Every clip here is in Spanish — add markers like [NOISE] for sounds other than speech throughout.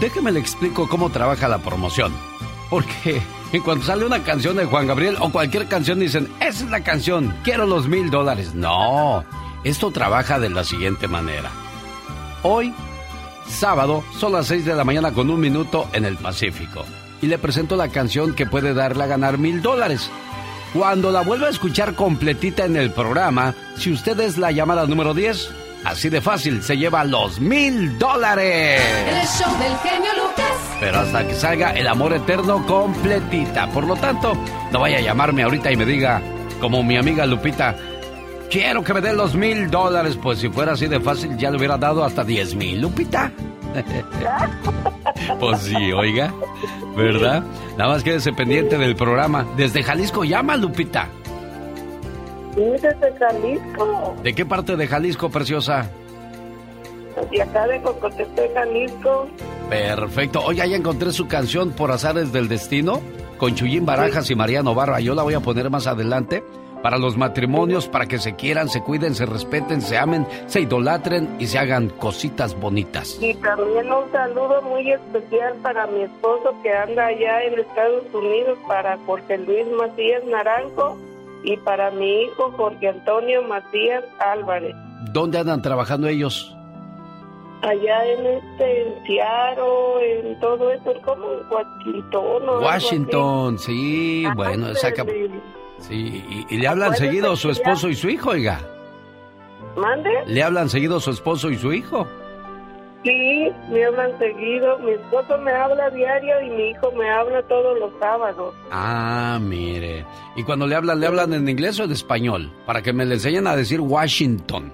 déjeme le explico cómo trabaja la promoción. Porque en cuanto sale una canción de Juan Gabriel o cualquier canción dicen, esa es la canción, quiero los mil dólares. No, esto trabaja de la siguiente manera. Hoy, sábado, son las 6 de la mañana con un minuto en el Pacífico. Y le presento la canción que puede darle a ganar mil dólares. Cuando la vuelva a escuchar completita en el programa, si usted es la llamada número 10, así de fácil, se lleva los mil dólares. El show del genio Lucas. Pero hasta que salga el amor eterno completita. Por lo tanto, no vaya a llamarme ahorita y me diga, como mi amiga Lupita, quiero que me den los mil dólares. Pues si fuera así de fácil, ya le hubiera dado hasta diez mil, Lupita. [LAUGHS] pues sí, oiga, ¿verdad? Nada más quédese pendiente del programa. Desde Jalisco llama, Lupita. Desde Jalisco. ¿De qué parte de Jalisco, preciosa? De acá de Cocotepec, Jalisco. Perfecto. Oye, ya encontré su canción Por Azares del Destino con Chuyín Barajas y Mariano Barra. Yo la voy a poner más adelante para los matrimonios, para que se quieran, se cuiden, se respeten, se amen, se idolatren y se hagan cositas bonitas. Y también un saludo muy especial para mi esposo que anda allá en Estados Unidos, para Jorge Luis Macías Naranjo y para mi hijo Jorge Antonio Macías Álvarez. ¿Dónde andan trabajando ellos? Allá en este, en Seattle, en todo eso, como en Washington. o Washington, sí, así. bueno, saca... de- Sí, y, y le hablan seguido que su ya- esposo y su hijo, oiga. ¿Mande? Le hablan seguido su esposo y su hijo. Sí, me hablan seguido. Mi esposo me habla diario y mi hijo me habla todos los sábados. Ah, mire. Y cuando le hablan, ¿le hablan en inglés o en español? Para que me le enseñen a decir Washington.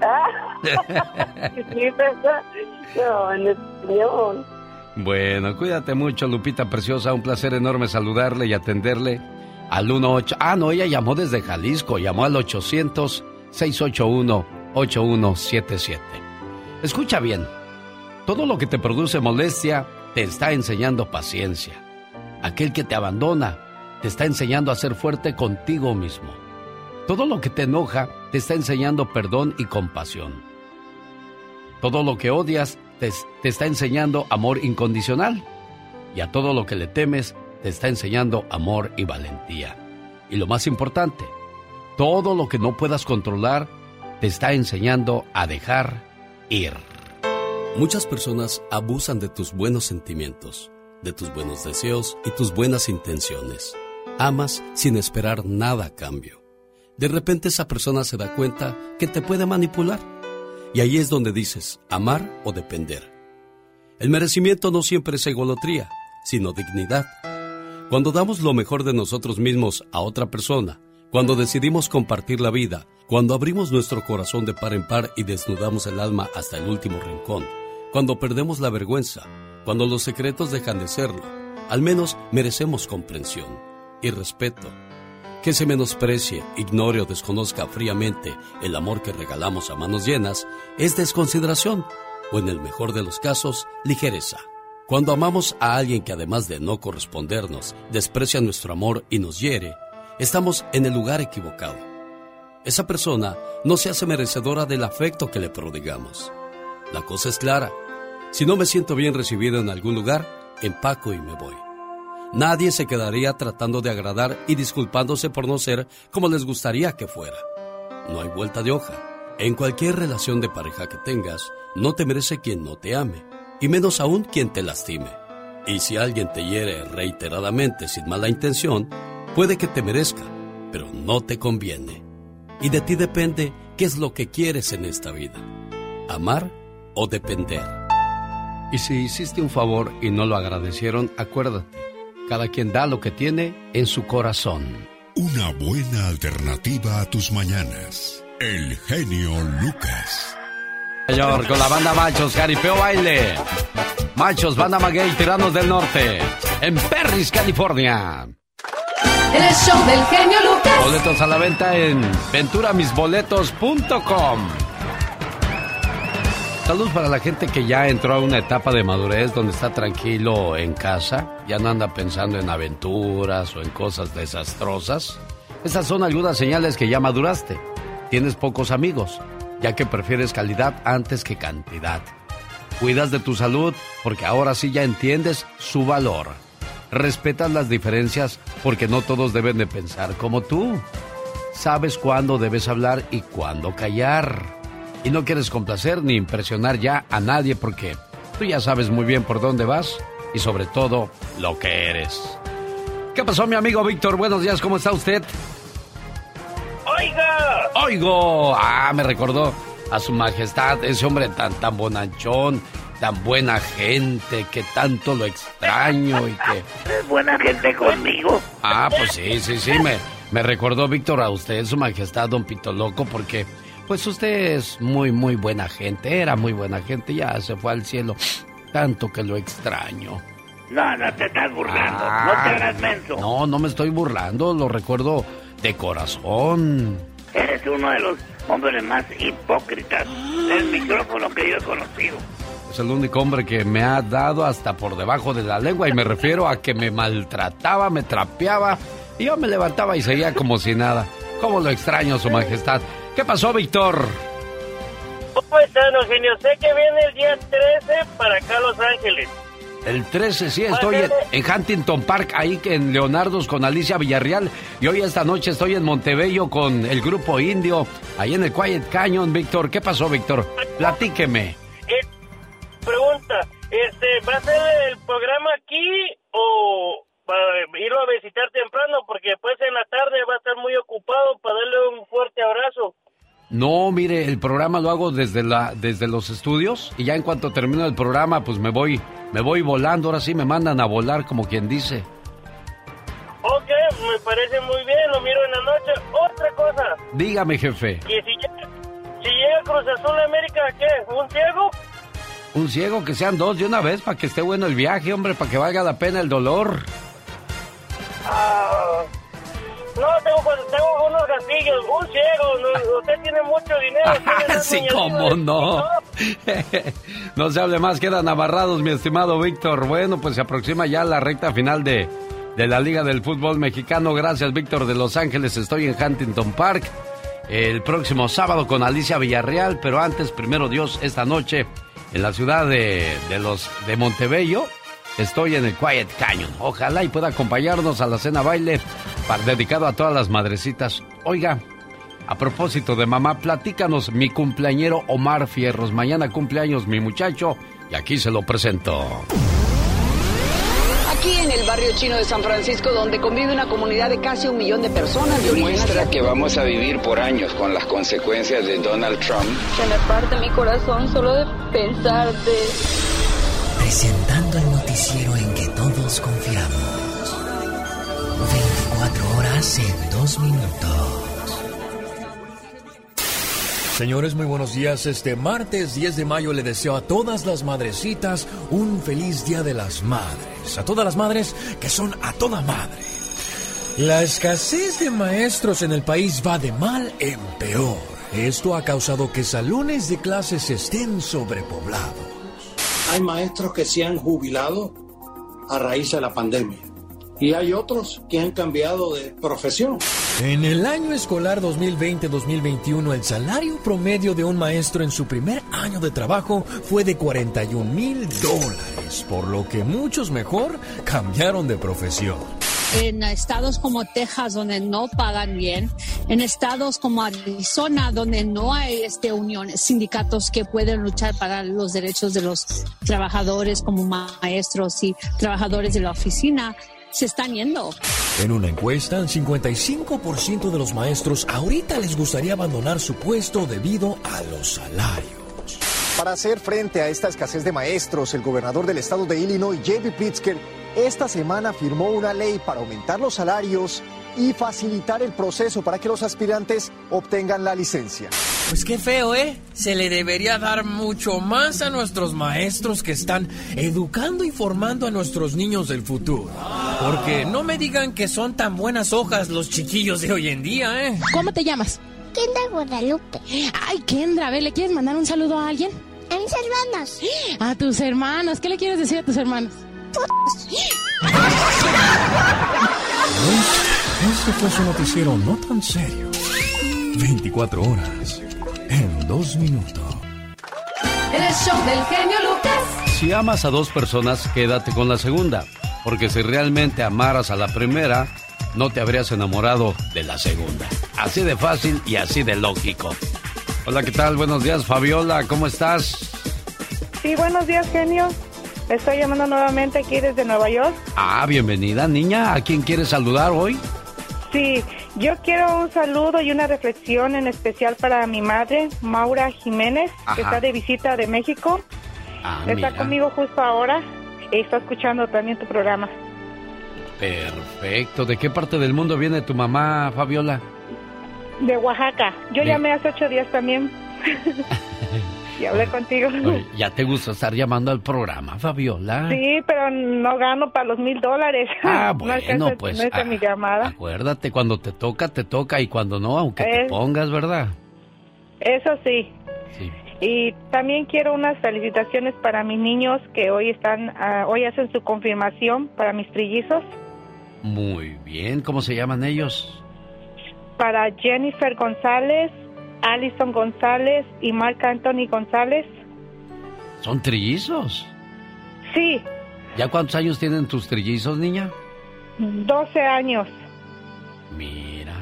Ah, [LAUGHS] sí, ¿verdad? No, en español. Bueno, cuídate mucho, Lupita Preciosa. Un placer enorme saludarle y atenderle al 18. Ah, no, ella llamó desde Jalisco. Llamó al 800-681-8177. Escucha bien. Todo lo que te produce molestia te está enseñando paciencia. Aquel que te abandona te está enseñando a ser fuerte contigo mismo. Todo lo que te enoja te está enseñando perdón y compasión. Todo lo que odias te, está enseñando amor incondicional. Y a todo lo que le temes te está enseñando amor y valentía. Y lo más importante, todo lo que no puedas controlar te está enseñando a dejar ir. Muchas personas abusan de tus buenos sentimientos, de tus buenos deseos y tus buenas intenciones. Amas sin esperar nada a cambio. De repente esa persona se da cuenta que te puede manipular. Y ahí es donde dices amar o depender. El merecimiento no siempre es egolotría, sino dignidad. Cuando damos lo mejor de nosotros mismos a otra persona, cuando decidimos compartir la vida, cuando abrimos nuestro corazón de par en par y desnudamos el alma hasta el último rincón, cuando perdemos la vergüenza, cuando los secretos dejan de serlo, al menos merecemos comprensión y respeto. Que se menosprecie, ignore o desconozca fríamente el amor que regalamos a manos llenas es desconsideración o en el mejor de los casos, ligereza. Cuando amamos a alguien que además de no correspondernos, desprecia nuestro amor y nos hiere, estamos en el lugar equivocado. Esa persona no se hace merecedora del afecto que le prodigamos. La cosa es clara. Si no me siento bien recibido en algún lugar, empaco y me voy. Nadie se quedaría tratando de agradar y disculpándose por no ser como les gustaría que fuera. No hay vuelta de hoja. En cualquier relación de pareja que tengas, no te merece quien no te ame, y menos aún quien te lastime. Y si alguien te hiere reiteradamente sin mala intención, puede que te merezca, pero no te conviene. Y de ti depende qué es lo que quieres en esta vida, amar o depender. Y si hiciste un favor y no lo agradecieron, acuérdate, cada quien da lo que tiene en su corazón. Una buena alternativa a tus mañanas. El genio Lucas. Señor, con la banda Machos, Jaripeo Baile. Machos, banda Maguey, Tiranos del Norte. En Perris, California. El show del genio Lucas. Boletos a la venta en venturamisboletos.com. Saludos para la gente que ya entró a una etapa de madurez donde está tranquilo en casa, ya no anda pensando en aventuras o en cosas desastrosas. Esas son algunas señales que ya maduraste. Tienes pocos amigos, ya que prefieres calidad antes que cantidad. Cuidas de tu salud porque ahora sí ya entiendes su valor. Respetas las diferencias porque no todos deben de pensar como tú. Sabes cuándo debes hablar y cuándo callar. Y no quieres complacer ni impresionar ya a nadie porque tú ya sabes muy bien por dónde vas y sobre todo lo que eres. ¿Qué pasó mi amigo Víctor? Buenos días, ¿cómo está usted? ¡Oiga! ¡Oigo! Ah, me recordó a su majestad, ese hombre tan, tan bonachón, tan buena gente, que tanto lo extraño y que... Es buena gente conmigo. Ah, pues sí, sí, sí, me, me recordó Víctor a usted, su majestad, don Pito Loco, porque pues usted es muy, muy buena gente, era muy buena gente, ya se fue al cielo, tanto que lo extraño. No, no te estás burlando, no te hagas menso. No, no me estoy burlando, lo recuerdo de corazón. Eres uno de los hombres más hipócritas del micrófono que yo he conocido. Es el único hombre que me ha dado hasta por debajo de la lengua y me refiero a que me maltrataba, me trapeaba y yo me levantaba y seguía como si nada. ¿Cómo lo extraño, su majestad? ¿Qué pasó, Víctor? ¿Cómo están, Eugenio? Sé que viene el día 13 para acá, Los Ángeles. El 13, sí, estoy en, Huntington Park, ahí en Leonardo's con Alicia Villarreal. Y hoy esta noche estoy en Montebello con el grupo indio, ahí en el Quiet Canyon, Víctor. ¿Qué pasó, Víctor? Platíqueme. Pregunta, este, ¿va a ser el programa aquí o para irlo a visitar temprano? Porque después en la tarde va a estar muy ocupado para darle un fuerte abrazo. No, mire, el programa lo hago desde la desde los estudios y ya en cuanto termino el programa, pues me voy me voy volando, ahora sí me mandan a volar como quien dice. Ok, me parece muy bien, lo miro en la noche. Otra cosa. Dígame, jefe. si llega, si llega Cruz Azul América, ¿qué? ¿Un ciego? Un ciego, que sean dos de una vez para que esté bueno el viaje, hombre, para que valga la pena el dolor. Ah, no, tengo, tengo unos gatillos, un ciego, usted tiene mucho dinero. [LAUGHS] sí, cómo no. [LAUGHS] [LAUGHS] no se hable más, quedan amarrados, mi estimado Víctor. Bueno, pues se aproxima ya la recta final de, de la Liga del Fútbol Mexicano. Gracias, Víctor de Los Ángeles. Estoy en Huntington Park el próximo sábado con Alicia Villarreal, pero antes, primero Dios, esta noche en la ciudad de, de los, de Montebello Estoy en el Quiet Canyon. Ojalá y pueda acompañarnos a la cena baile para, dedicado a todas las madrecitas. Oiga, a propósito de mamá, platícanos mi cumpleañero Omar Fierros. Mañana cumpleaños mi muchacho y aquí se lo presento. Aquí en el barrio chino de San Francisco, donde convive una comunidad de casi un millón de personas. Demuestra que vamos a vivir por años con las consecuencias de Donald Trump. Se me parte mi corazón solo de pensarte presentando el noticiero en que todos confiamos. 24 horas en 2 minutos. Señores, muy buenos días. Este martes 10 de mayo le deseo a todas las madrecitas un feliz Día de las Madres. A todas las madres que son a toda madre. La escasez de maestros en el país va de mal en peor. Esto ha causado que salones de clases estén sobrepoblados hay maestros que se han jubilado a raíz de la pandemia y hay otros que han cambiado de profesión. En el año escolar 2020-2021, el salario promedio de un maestro en su primer año de trabajo fue de 41 mil dólares, por lo que muchos mejor cambiaron de profesión. En estados como Texas donde no pagan bien, en estados como Arizona donde no hay este uniones, sindicatos que pueden luchar para los derechos de los trabajadores como maestros y trabajadores de la oficina se están yendo. En una encuesta, el 55% de los maestros ahorita les gustaría abandonar su puesto debido a los salarios. Para hacer frente a esta escasez de maestros, el gobernador del estado de Illinois, J.B. Pritzker, esta semana firmó una ley para aumentar los salarios y facilitar el proceso para que los aspirantes obtengan la licencia. Pues qué feo, ¿eh? Se le debería dar mucho más a nuestros maestros que están educando y formando a nuestros niños del futuro. Porque no me digan que son tan buenas hojas los chiquillos de hoy en día, ¿eh? ¿Cómo te llamas? Kendra Guadalupe. Ay, Kendra, a ver, ¿le quieres mandar un saludo a alguien? A mis hermanos. [GASPS] A tus hermanos. ¿Qué le quieres decir a tus hermanos? Este fue su noticiero no tan serio. 24 horas en dos minutos. En el show del genio Lucas. Si amas a dos personas, quédate con la segunda. Porque si realmente amaras a la primera, no te habrías enamorado de la segunda. Así de fácil y así de lógico. Hola, ¿qué tal? Buenos días, Fabiola, ¿cómo estás? Sí, buenos días, genio. Estoy llamando nuevamente aquí desde Nueva York. Ah, bienvenida, niña. ¿A quién quieres saludar hoy? Sí, yo quiero un saludo y una reflexión en especial para mi madre, Maura Jiménez, que está de visita de México. Ah, está mira. conmigo justo ahora y está escuchando también tu programa. Perfecto. ¿De qué parte del mundo viene tu mamá, Fabiola? De Oaxaca. Yo De- llamé hace ocho días también. [LAUGHS] y hablé contigo. Oye, ¿Ya te gusta estar llamando al programa, Fabiola? Sí, pero no gano para los mil dólares. Ah, [LAUGHS] no bueno, alcanza, pues, no ah, mi llamada. Acuérdate, cuando te toca, te toca y cuando no, aunque te pongas, ¿verdad? Eso sí. Sí. Y también quiero unas felicitaciones para mis niños que hoy están, ah, hoy hacen su confirmación para mis trillizos, Muy bien. ¿Cómo se llaman ellos? para Jennifer González, Alison González y Marc Anthony González. Son trillizos. Sí, ¿Ya cuántos años tienen tus trillizos, niña? 12 años. Mira.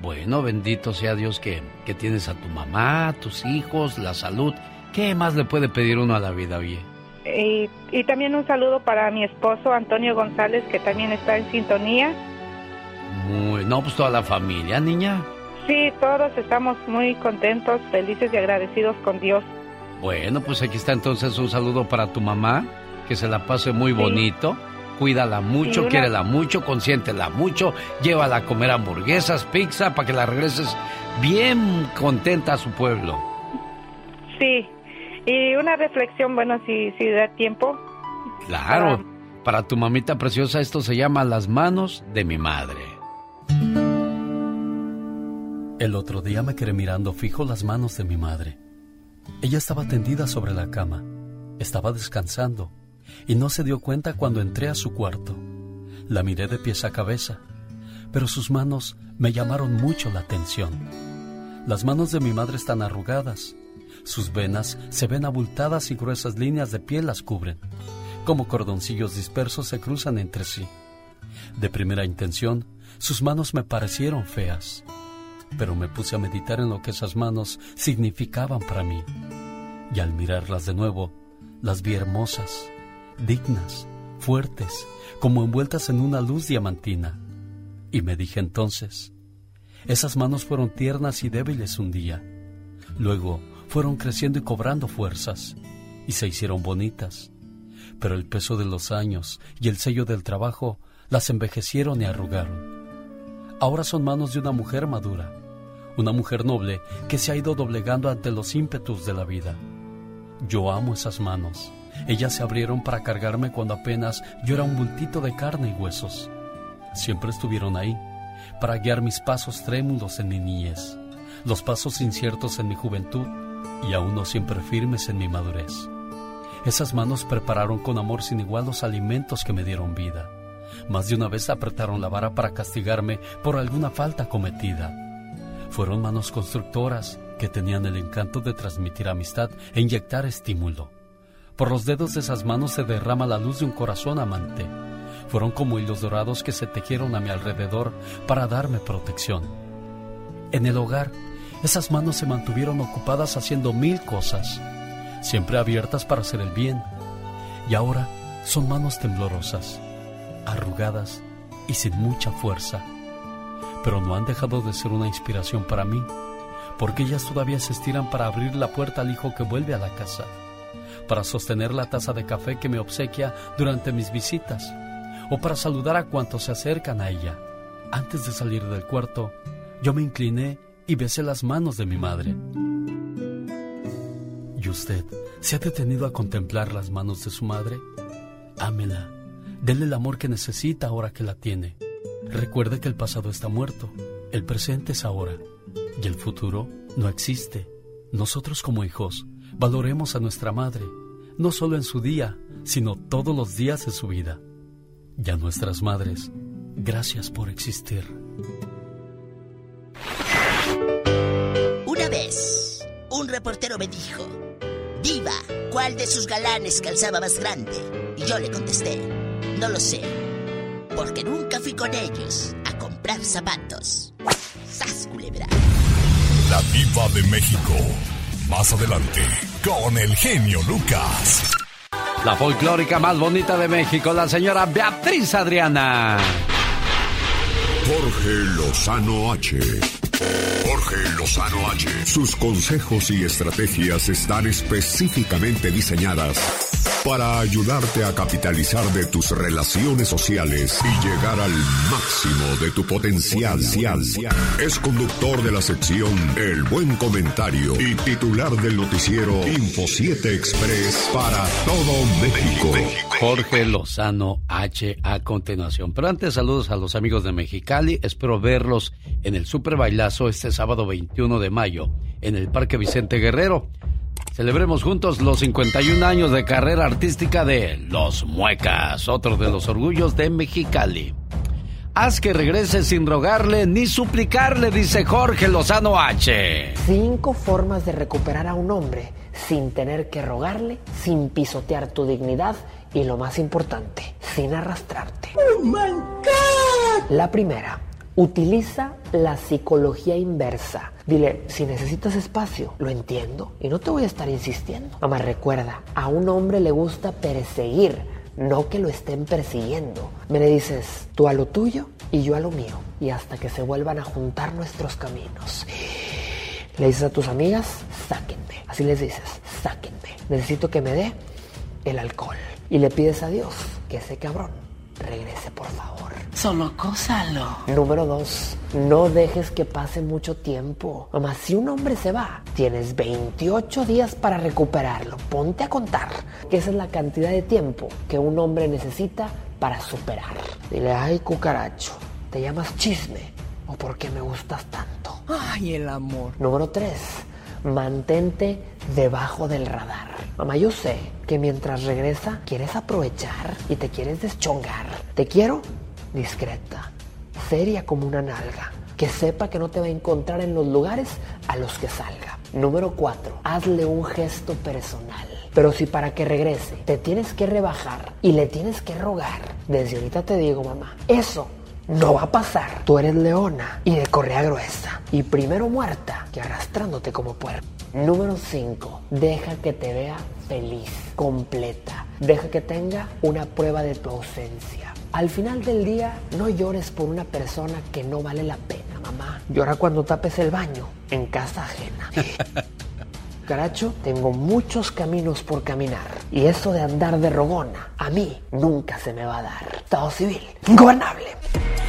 Bueno, bendito sea Dios que, que tienes a tu mamá, tus hijos, la salud. ¿Qué más le puede pedir uno a la vida, oye? Y, y también un saludo para mi esposo Antonio González, que también está en sintonía. Muy, no, pues toda la familia, niña. Sí, todos estamos muy contentos, felices y agradecidos con Dios. Bueno, pues aquí está entonces un saludo para tu mamá, que se la pase muy bonito. Cuídala mucho, una- quiérela mucho, consiéntela mucho, llévala a comer hamburguesas, pizza, para que la regreses bien contenta a su pueblo. Sí, y una reflexión, bueno, si, si da tiempo. Claro, para tu mamita preciosa esto se llama Las manos de mi madre. El otro día me quedé mirando fijo las manos de mi madre. Ella estaba tendida sobre la cama, estaba descansando y no se dio cuenta cuando entré a su cuarto. La miré de pies a cabeza, pero sus manos me llamaron mucho la atención. Las manos de mi madre están arrugadas, sus venas se ven abultadas y gruesas líneas de piel las cubren. Como cordoncillos dispersos se cruzan entre sí. De primera intención, sus manos me parecieron feas, pero me puse a meditar en lo que esas manos significaban para mí. Y al mirarlas de nuevo, las vi hermosas, dignas, fuertes, como envueltas en una luz diamantina. Y me dije entonces, esas manos fueron tiernas y débiles un día. Luego fueron creciendo y cobrando fuerzas, y se hicieron bonitas. Pero el peso de los años y el sello del trabajo las envejecieron y arrugaron. Ahora son manos de una mujer madura, una mujer noble que se ha ido doblegando ante los ímpetus de la vida. Yo amo esas manos. Ellas se abrieron para cargarme cuando apenas yo era un bultito de carne y huesos. Siempre estuvieron ahí, para guiar mis pasos trémulos en mi niñez, los pasos inciertos en mi juventud y aún no siempre firmes en mi madurez. Esas manos prepararon con amor sin igual los alimentos que me dieron vida. Más de una vez apretaron la vara para castigarme por alguna falta cometida. Fueron manos constructoras que tenían el encanto de transmitir amistad e inyectar estímulo. Por los dedos de esas manos se derrama la luz de un corazón amante. Fueron como hilos dorados que se tejieron a mi alrededor para darme protección. En el hogar, esas manos se mantuvieron ocupadas haciendo mil cosas, siempre abiertas para hacer el bien. Y ahora son manos temblorosas, arrugadas y sin mucha fuerza. Pero no han dejado de ser una inspiración para mí, porque ellas todavía se estiran para abrir la puerta al hijo que vuelve a la casa, para sostener la taza de café que me obsequia durante mis visitas, o para saludar a cuantos se acercan a ella. Antes de salir del cuarto, yo me incliné y besé las manos de mi madre. ¿Y usted se ha detenido a contemplar las manos de su madre? Ámela, dele el amor que necesita ahora que la tiene. Recuerde que el pasado está muerto, el presente es ahora y el futuro no existe. Nosotros como hijos valoremos a nuestra madre, no solo en su día, sino todos los días de su vida. Y a nuestras madres, gracias por existir. Una vez, un reportero me dijo, Diva, ¿cuál de sus galanes calzaba más grande? Y yo le contesté, no lo sé, porque nunca fui con ellos a comprar zapatos. ¡Sas, culebra! La diva de México. Más adelante, con el genio Lucas. La folclórica más bonita de México, la señora Beatriz Adriana. Jorge Lozano H. Jorge Lozano H. Sus consejos y estrategias están específicamente diseñadas para ayudarte a capitalizar de tus relaciones sociales y llegar al máximo de tu potencial. Es conductor de la sección El Buen Comentario y titular del noticiero Info 7 Express para todo México. Jorge Lozano H a continuación. Pero antes saludos a los amigos de Mexicali. Espero verlos en el Super Bailazo este sábado 21 de mayo en el Parque Vicente Guerrero. Celebremos juntos los 51 años de carrera artística de Los Muecas, otro de los orgullos de Mexicali. Haz que regrese sin rogarle ni suplicarle, dice Jorge Lozano H. Cinco formas de recuperar a un hombre sin tener que rogarle, sin pisotear tu dignidad y lo más importante, sin arrastrarte. ¡Oh, my God! La primera, utiliza la psicología inversa. Dile, si necesitas espacio, lo entiendo y no te voy a estar insistiendo. Mamá, recuerda, a un hombre le gusta perseguir, no que lo estén persiguiendo. Me le dices, tú a lo tuyo y yo a lo mío. Y hasta que se vuelvan a juntar nuestros caminos. Le dices a tus amigas, sáquenme. Así les dices, sáquenme. Necesito que me dé el alcohol. Y le pides a Dios que ese cabrón regrese, por favor. Solo cósalo. Número dos, no dejes que pase mucho tiempo. Mamá, si un hombre se va, tienes 28 días para recuperarlo. Ponte a contar que esa es la cantidad de tiempo que un hombre necesita para superar. Dile, ay, cucaracho, ¿te llamas chisme? ¿O por qué me gustas tanto? Ay, el amor. Número tres, mantente debajo del radar. Mamá, yo sé que mientras regresa quieres aprovechar y te quieres deschongar. Te quiero discreta, seria como una nalga, que sepa que no te va a encontrar en los lugares a los que salga. Número 4. Hazle un gesto personal. Pero si para que regrese te tienes que rebajar y le tienes que rogar, desde ahorita te digo, mamá, eso no va a pasar. Tú eres leona y de correa gruesa. Y primero muerta que arrastrándote como puerco. Número 5. Deja que te vea feliz, completa. Deja que tenga una prueba de tu ausencia. Al final del día, no llores por una persona que no vale la pena, mamá. Llora cuando tapes el baño en casa ajena. [LAUGHS] Caracho, tengo muchos caminos por caminar. Y eso de andar de rogona, a mí nunca se me va a dar. Estado civil, ingobernable.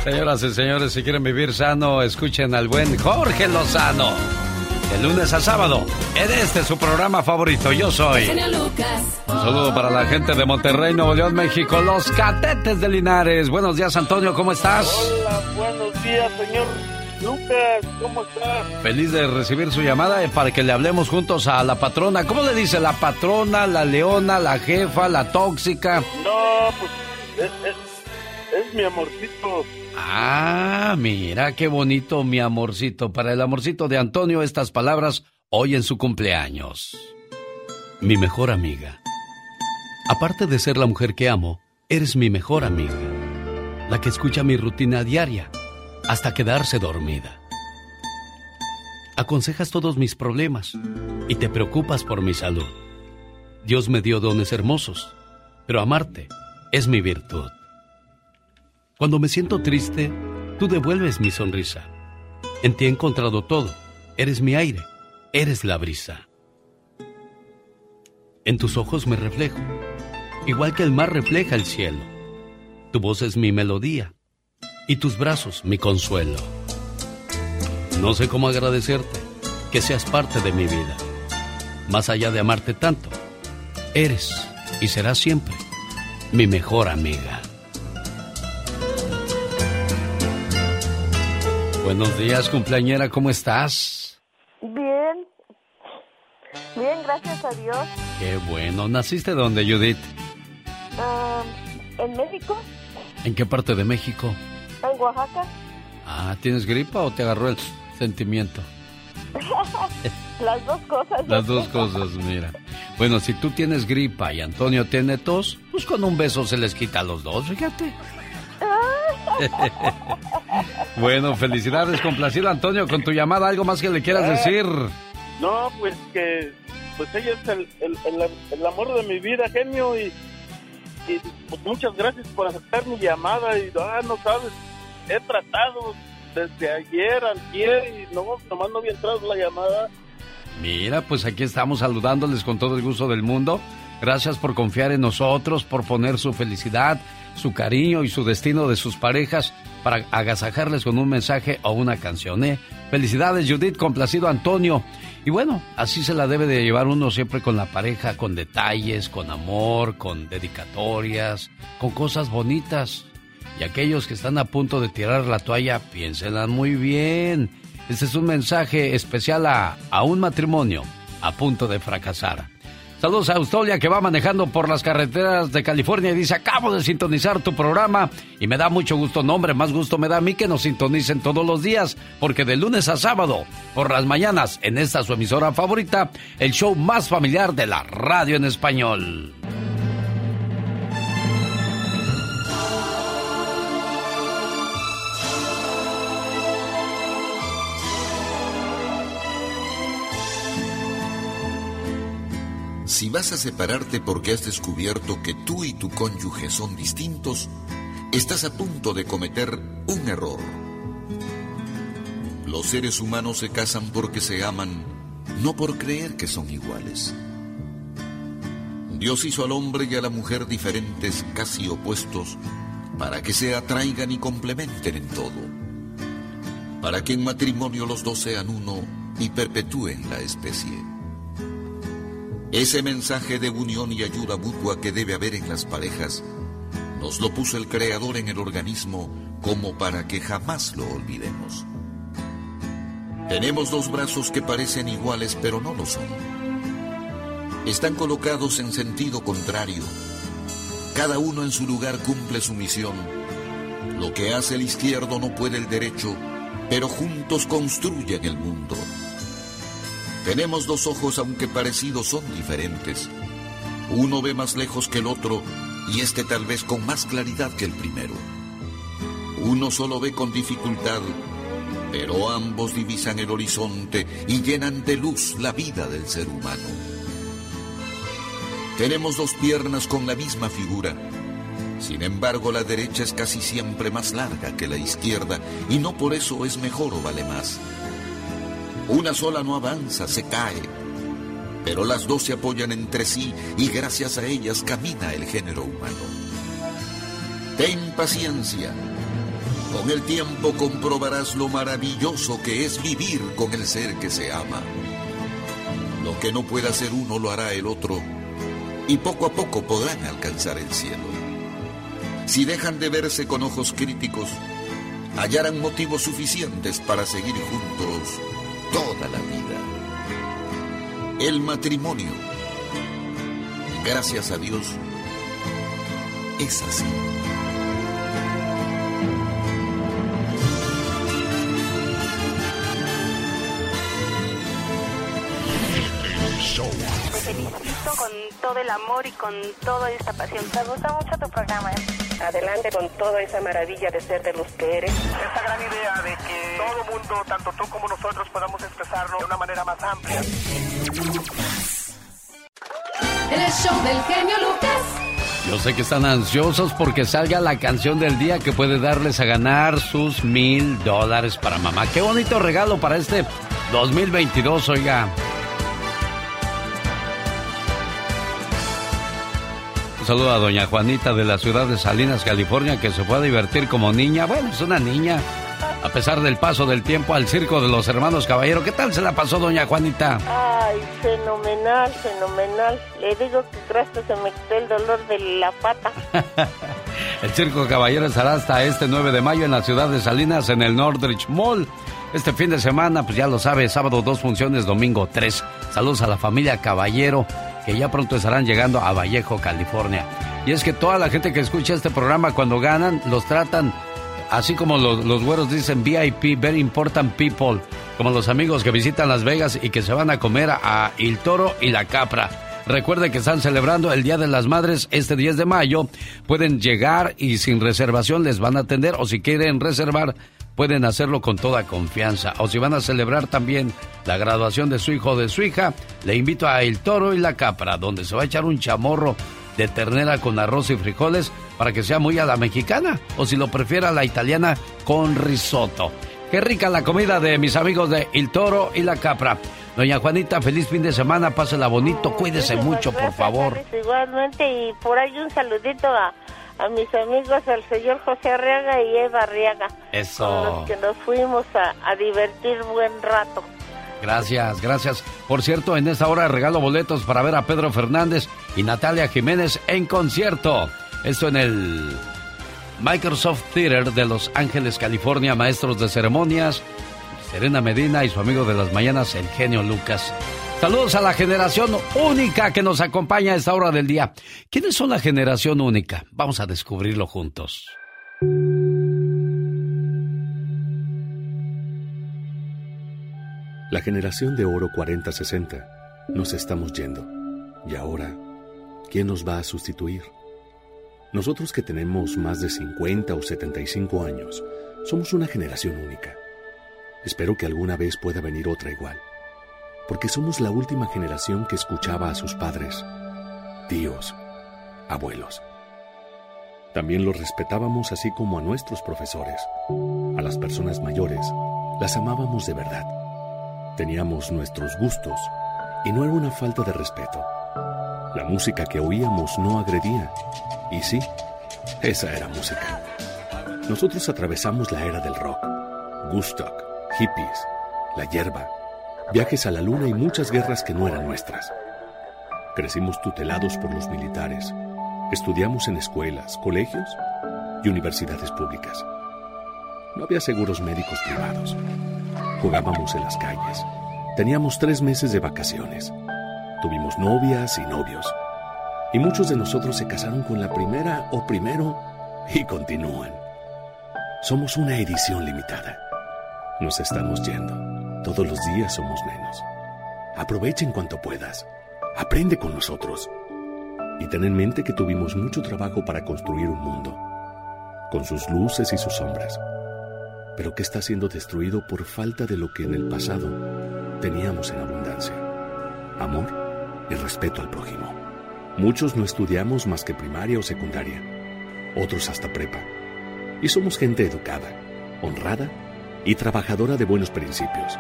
Señoras y señores, si quieren vivir sano, escuchen al buen Jorge Lozano. De lunes a sábado, en este su programa favorito. Yo soy. Un saludo para la gente de Monterrey, Nuevo León, México, los catetes de Linares. Buenos días, Antonio, ¿cómo estás? Hola, buenos días, señor Lucas, ¿cómo está? Feliz de recibir su llamada eh, para que le hablemos juntos a la patrona. ¿Cómo le dice? ¿La patrona, la leona, la jefa, la tóxica? No, pues es, es, es mi amorcito. Ah, mira qué bonito, mi amorcito. Para el amorcito de Antonio, estas palabras hoy en su cumpleaños. Mi mejor amiga. Aparte de ser la mujer que amo, eres mi mejor amiga. La que escucha mi rutina diaria hasta quedarse dormida. Aconsejas todos mis problemas y te preocupas por mi salud. Dios me dio dones hermosos, pero amarte es mi virtud. Cuando me siento triste, tú devuelves mi sonrisa. En ti he encontrado todo. Eres mi aire, eres la brisa. En tus ojos me reflejo, igual que el mar refleja el cielo. Tu voz es mi melodía y tus brazos mi consuelo. No sé cómo agradecerte que seas parte de mi vida. Más allá de amarte tanto, eres y serás siempre mi mejor amiga. Buenos días, cumpleañera, ¿cómo estás? Bien. Bien, gracias a Dios. Qué bueno. ¿Naciste dónde, Judith? ¿En México? ¿En qué parte de México? En Oaxaca. Ah, ¿tienes gripa o te agarró el sentimiento? [LAUGHS] Las dos cosas. Las dos cosas, mira. Bueno, si tú tienes gripa y Antonio tiene tos, pues con un beso se les quita a los dos, fíjate. [LAUGHS] bueno, felicidades, complacido Antonio con tu llamada. ¿Algo más que le quieras Ah. decir? No, pues que pues ella es el, el, el, el amor de mi vida, genio, y, y, pues muchas gracias por aceptar mi llamada. Y ah, no sabes, he tratado desde ayer, ayer, y no, nomás no había entrado la llamada. Mira, pues aquí estamos saludándoles con todo el gusto del mundo. Gracias por confiar en nosotros, por poner su felicidad, su cariño y su destino de sus parejas para agasajarles con un mensaje o una canción. ¿eh? Felicidades Judith, complacido Antonio. Y bueno, así se la debe de llevar uno siempre con la pareja, con detalles, con amor, con dedicatorias, con cosas bonitas. Y aquellos que están a punto de tirar la toalla, piénsenla muy bien. Este es un mensaje especial a, a un matrimonio a punto de fracasar. Saludos a Austolia que va manejando por las carreteras de California y dice, acabo de sintonizar tu programa y me da mucho gusto, nombre, más gusto me da a mí que nos sintonicen todos los días, porque de lunes a sábado, por las mañanas, en esta su emisora favorita, el show más familiar de la radio en español. Si vas a separarte porque has descubierto que tú y tu cónyuge son distintos, estás a punto de cometer un error. Los seres humanos se casan porque se aman, no por creer que son iguales. Dios hizo al hombre y a la mujer diferentes, casi opuestos, para que se atraigan y complementen en todo. Para que en matrimonio los dos sean uno y perpetúen la especie. Ese mensaje de unión y ayuda mutua que debe haber en las parejas, nos lo puso el Creador en el organismo como para que jamás lo olvidemos. Tenemos dos brazos que parecen iguales pero no lo son. Están colocados en sentido contrario. Cada uno en su lugar cumple su misión. Lo que hace el izquierdo no puede el derecho, pero juntos construyen el mundo. Tenemos dos ojos aunque parecidos son diferentes. Uno ve más lejos que el otro y este tal vez con más claridad que el primero. Uno solo ve con dificultad, pero ambos divisan el horizonte y llenan de luz la vida del ser humano. Tenemos dos piernas con la misma figura. Sin embargo, la derecha es casi siempre más larga que la izquierda y no por eso es mejor o vale más. Una sola no avanza, se cae. Pero las dos se apoyan entre sí y gracias a ellas camina el género humano. Ten paciencia. Con el tiempo comprobarás lo maravilloso que es vivir con el ser que se ama. Lo que no pueda hacer uno lo hará el otro y poco a poco podrán alcanzar el cielo. Si dejan de verse con ojos críticos, hallarán motivos suficientes para seguir juntos toda la vida. El matrimonio, gracias a Dios, es así. Te felicito con todo el amor y con toda esta pasión. Me gusta mucho tu programa. Adelante con toda esa maravilla de ser de los que eres. Esta gran idea de que todo mundo, tanto tú como nosotros, podamos expresarlo de una manera más amplia. El show del genio Lucas. Yo sé que están ansiosos porque salga la canción del día que puede darles a ganar sus mil dólares para mamá. Qué bonito regalo para este 2022, oiga. Un saludo a doña Juanita de la ciudad de Salinas, California, que se fue a divertir como niña. Bueno, es una niña. A pesar del paso del tiempo al circo de los hermanos Caballero. ¿Qué tal se la pasó doña Juanita? Ay, fenomenal, fenomenal. Le digo que gracias se me quitó el dolor de la pata. [LAUGHS] El Circo Caballero estará hasta este 9 de mayo en la ciudad de Salinas, en el Nordrich Mall. Este fin de semana, pues ya lo sabe, sábado dos funciones, domingo tres. Saludos a la familia Caballero, que ya pronto estarán llegando a Vallejo, California. Y es que toda la gente que escucha este programa cuando ganan, los tratan así como los, los güeros dicen VIP, Very Important People, como los amigos que visitan Las Vegas y que se van a comer a, El Toro y la Capra. Recuerde que están celebrando el Día de las Madres este 10 de mayo. Pueden llegar y sin reservación les van a atender o si quieren reservar pueden hacerlo con toda confianza. O si van a celebrar también la graduación de su hijo o de su hija, le invito a El Toro y la Capra, donde se va a echar un chamorro de ternera con arroz y frijoles para que sea muy a la mexicana. O si lo prefiera a la italiana con risotto. Qué rica la comida de mis amigos de El Toro y la Capra. Doña Juanita, feliz fin de semana, pásela bonito, cuídese mucho, por favor. Igualmente, y por ahí un saludito a, a mis amigos, al señor José Arriaga y Eva Arriaga. Eso. Con los que nos fuimos a, a divertir buen rato. Gracias, gracias. Por cierto, en esta hora regalo boletos para ver a Pedro Fernández y Natalia Jiménez en concierto. Esto en el Microsoft Theater de Los Ángeles, California, maestros de ceremonias, Serena Medina y su amigo de las mañanas, el genio Lucas. Saludos a la generación única que nos acompaña a esta hora del día. ¿Quiénes son la generación única? Vamos a descubrirlo juntos. La generación de oro 40-60 nos estamos yendo. Y ahora, ¿quién nos va a sustituir? Nosotros que tenemos más de 50 o 75 años, somos una generación única. Espero que alguna vez pueda venir otra igual, porque somos la última generación que escuchaba a sus padres, tíos, abuelos. También los respetábamos así como a nuestros profesores. A las personas mayores las amábamos de verdad. Teníamos nuestros gustos y no era una falta de respeto. La música que oíamos no agredía. Y sí, esa era música. Nosotros atravesamos la era del rock, Woodstock, hippies, la hierba, viajes a la luna y muchas guerras que no eran nuestras. Crecimos tutelados por los militares. Estudiamos en escuelas, colegios y universidades públicas. No había seguros médicos privados. Jugábamos en las calles. Teníamos tres meses de vacaciones. Tuvimos novias y novios. Y muchos de nosotros se casaron con la primera o primero y continúan. Somos una edición limitada. Nos estamos yendo. Todos los días somos menos. Aprovechen cuanto puedas. Aprende con nosotros. Y ten en mente que tuvimos mucho trabajo para construir un mundo, con sus luces y sus sombras, pero que está siendo destruido por falta de lo que en el pasado teníamos en abundancia. Amor y respeto al prójimo. Muchos no estudiamos más que primaria o secundaria, otros hasta prepa. Y somos gente educada, honrada y trabajadora de buenos principios.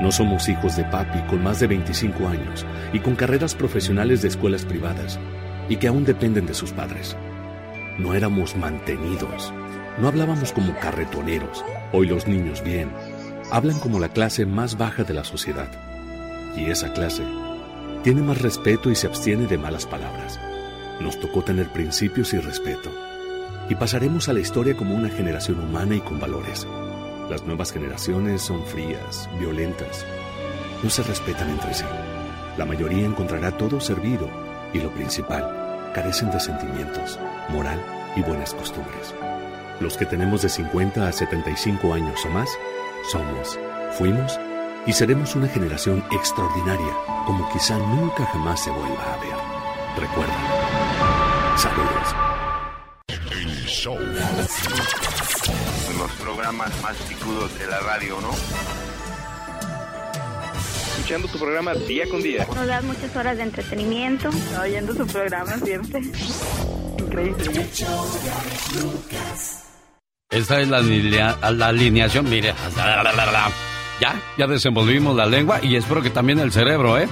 No somos hijos de papi con más de 25 años y con carreras profesionales de escuelas privadas y que aún dependen de sus padres. No éramos mantenidos, no hablábamos como carretoneros. Hoy los niños bien, hablan como la clase más baja de la sociedad. Y esa clase tiene más respeto y se abstiene de malas palabras. Nos tocó tener principios y respeto. Y pasaremos a la historia como una generación humana y con valores. Las nuevas generaciones son frías, violentas. No se respetan entre sí. La mayoría encontrará todo servido y lo principal, carecen de sentimientos, moral y buenas costumbres. Los que tenemos de 50 a 75 años o más, somos, fuimos y seremos una generación extraordinaria como quizá nunca jamás se vuelva a ver. Recuerda. Saludos. Show. Los programas más picudos de la radio, ¿no? Escuchando tu programa día con día. Nos das muchas horas de entretenimiento. Oyendo su programa siempre. Increíble. Esta es la, la alineación, mire. Ya, ya desenvolvimos la lengua y espero que también el cerebro, ¿eh?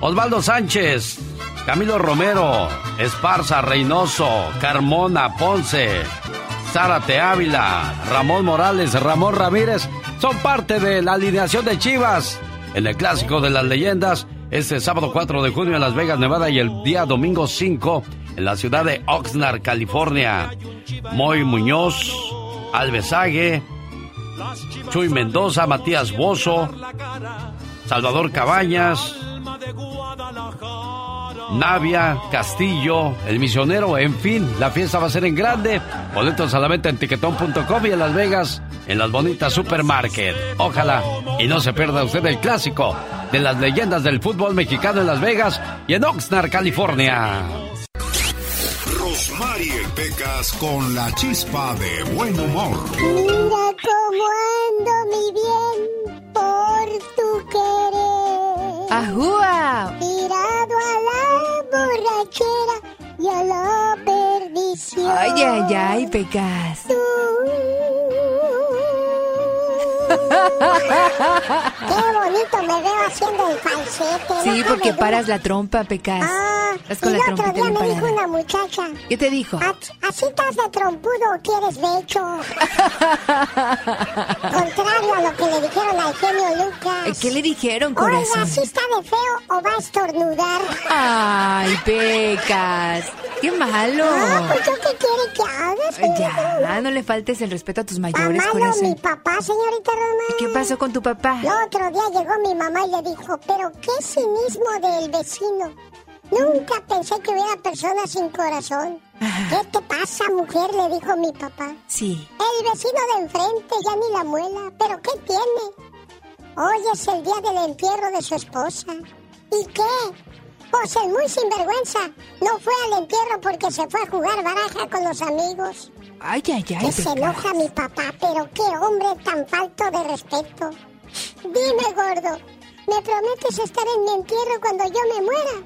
Osvaldo Sánchez, Camilo Romero, Esparza, Reynoso, Carmona, Ponce, Zárate Ávila, Ramón Morales, Ramón Ramírez, son parte de la alineación de Chivas en el Clásico de las Leyendas este sábado 4 de junio en Las Vegas, Nevada y el día domingo 5 en la ciudad de Oxnard, California. Moy Muñoz, Alvesague, Chuy Mendoza, Matías Bozo, Salvador Cabañas, Navia, Castillo, El Misionero, en fin, la fiesta va a ser en grande. Boletos a la venta en tiquetón.com y en Las Vegas, en las bonitas supermarket. Ojalá y no se pierda usted el clásico de las leyendas del fútbol mexicano en Las Vegas y en Oxnard, California. Rosmarie Pecas con la chispa de buen humor. Mira cómo ando, mi bien, ¡Ajúa! Tirado a la borrachera y a la perdición. Ay, ay, ay, Pecas. Qué bonito me veo haciendo el falsete. Sí, ¿no porque paras la trompa, Pecas. Ah, y con el la otro día me dijo parada. una muchacha. ¿Qué te dijo? "¿A- ¿Así estás de trompudo o quieres de hecho? [LAUGHS] Contrario a lo que le dijeron al genio Lucas. ¿Qué le dijeron, Oiga, corazón? ¿sí está de feo o va a estornudar? Ay, Pecas. Qué malo. Ah, pues yo qué quiere que haga, señorita Ya, no le faltes el respeto a tus mayores, Amalo, mi corazón. papá, señorita ¿Qué pasó con tu papá? El otro día llegó mi mamá y le dijo, pero qué cinismo del vecino. Nunca pensé que hubiera personas sin corazón. ¿Qué te pasa, mujer? Le dijo mi papá. Sí. El vecino de enfrente ya ni la muela. ¿Pero qué tiene? Hoy es el día del entierro de su esposa. ¿Y qué? Pues el muy sinvergüenza no fue al entierro porque se fue a jugar baraja con los amigos. Ay, ay, ay, Que se enoja mi papá, pero qué hombre tan falto de respeto. Dime, gordo, ¿me prometes estar en mi entierro cuando yo me muera?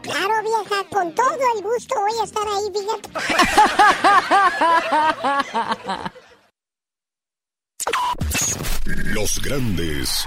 Claro, vieja, con todo el gusto voy a estar ahí, fíjate. [LAUGHS] Los grandes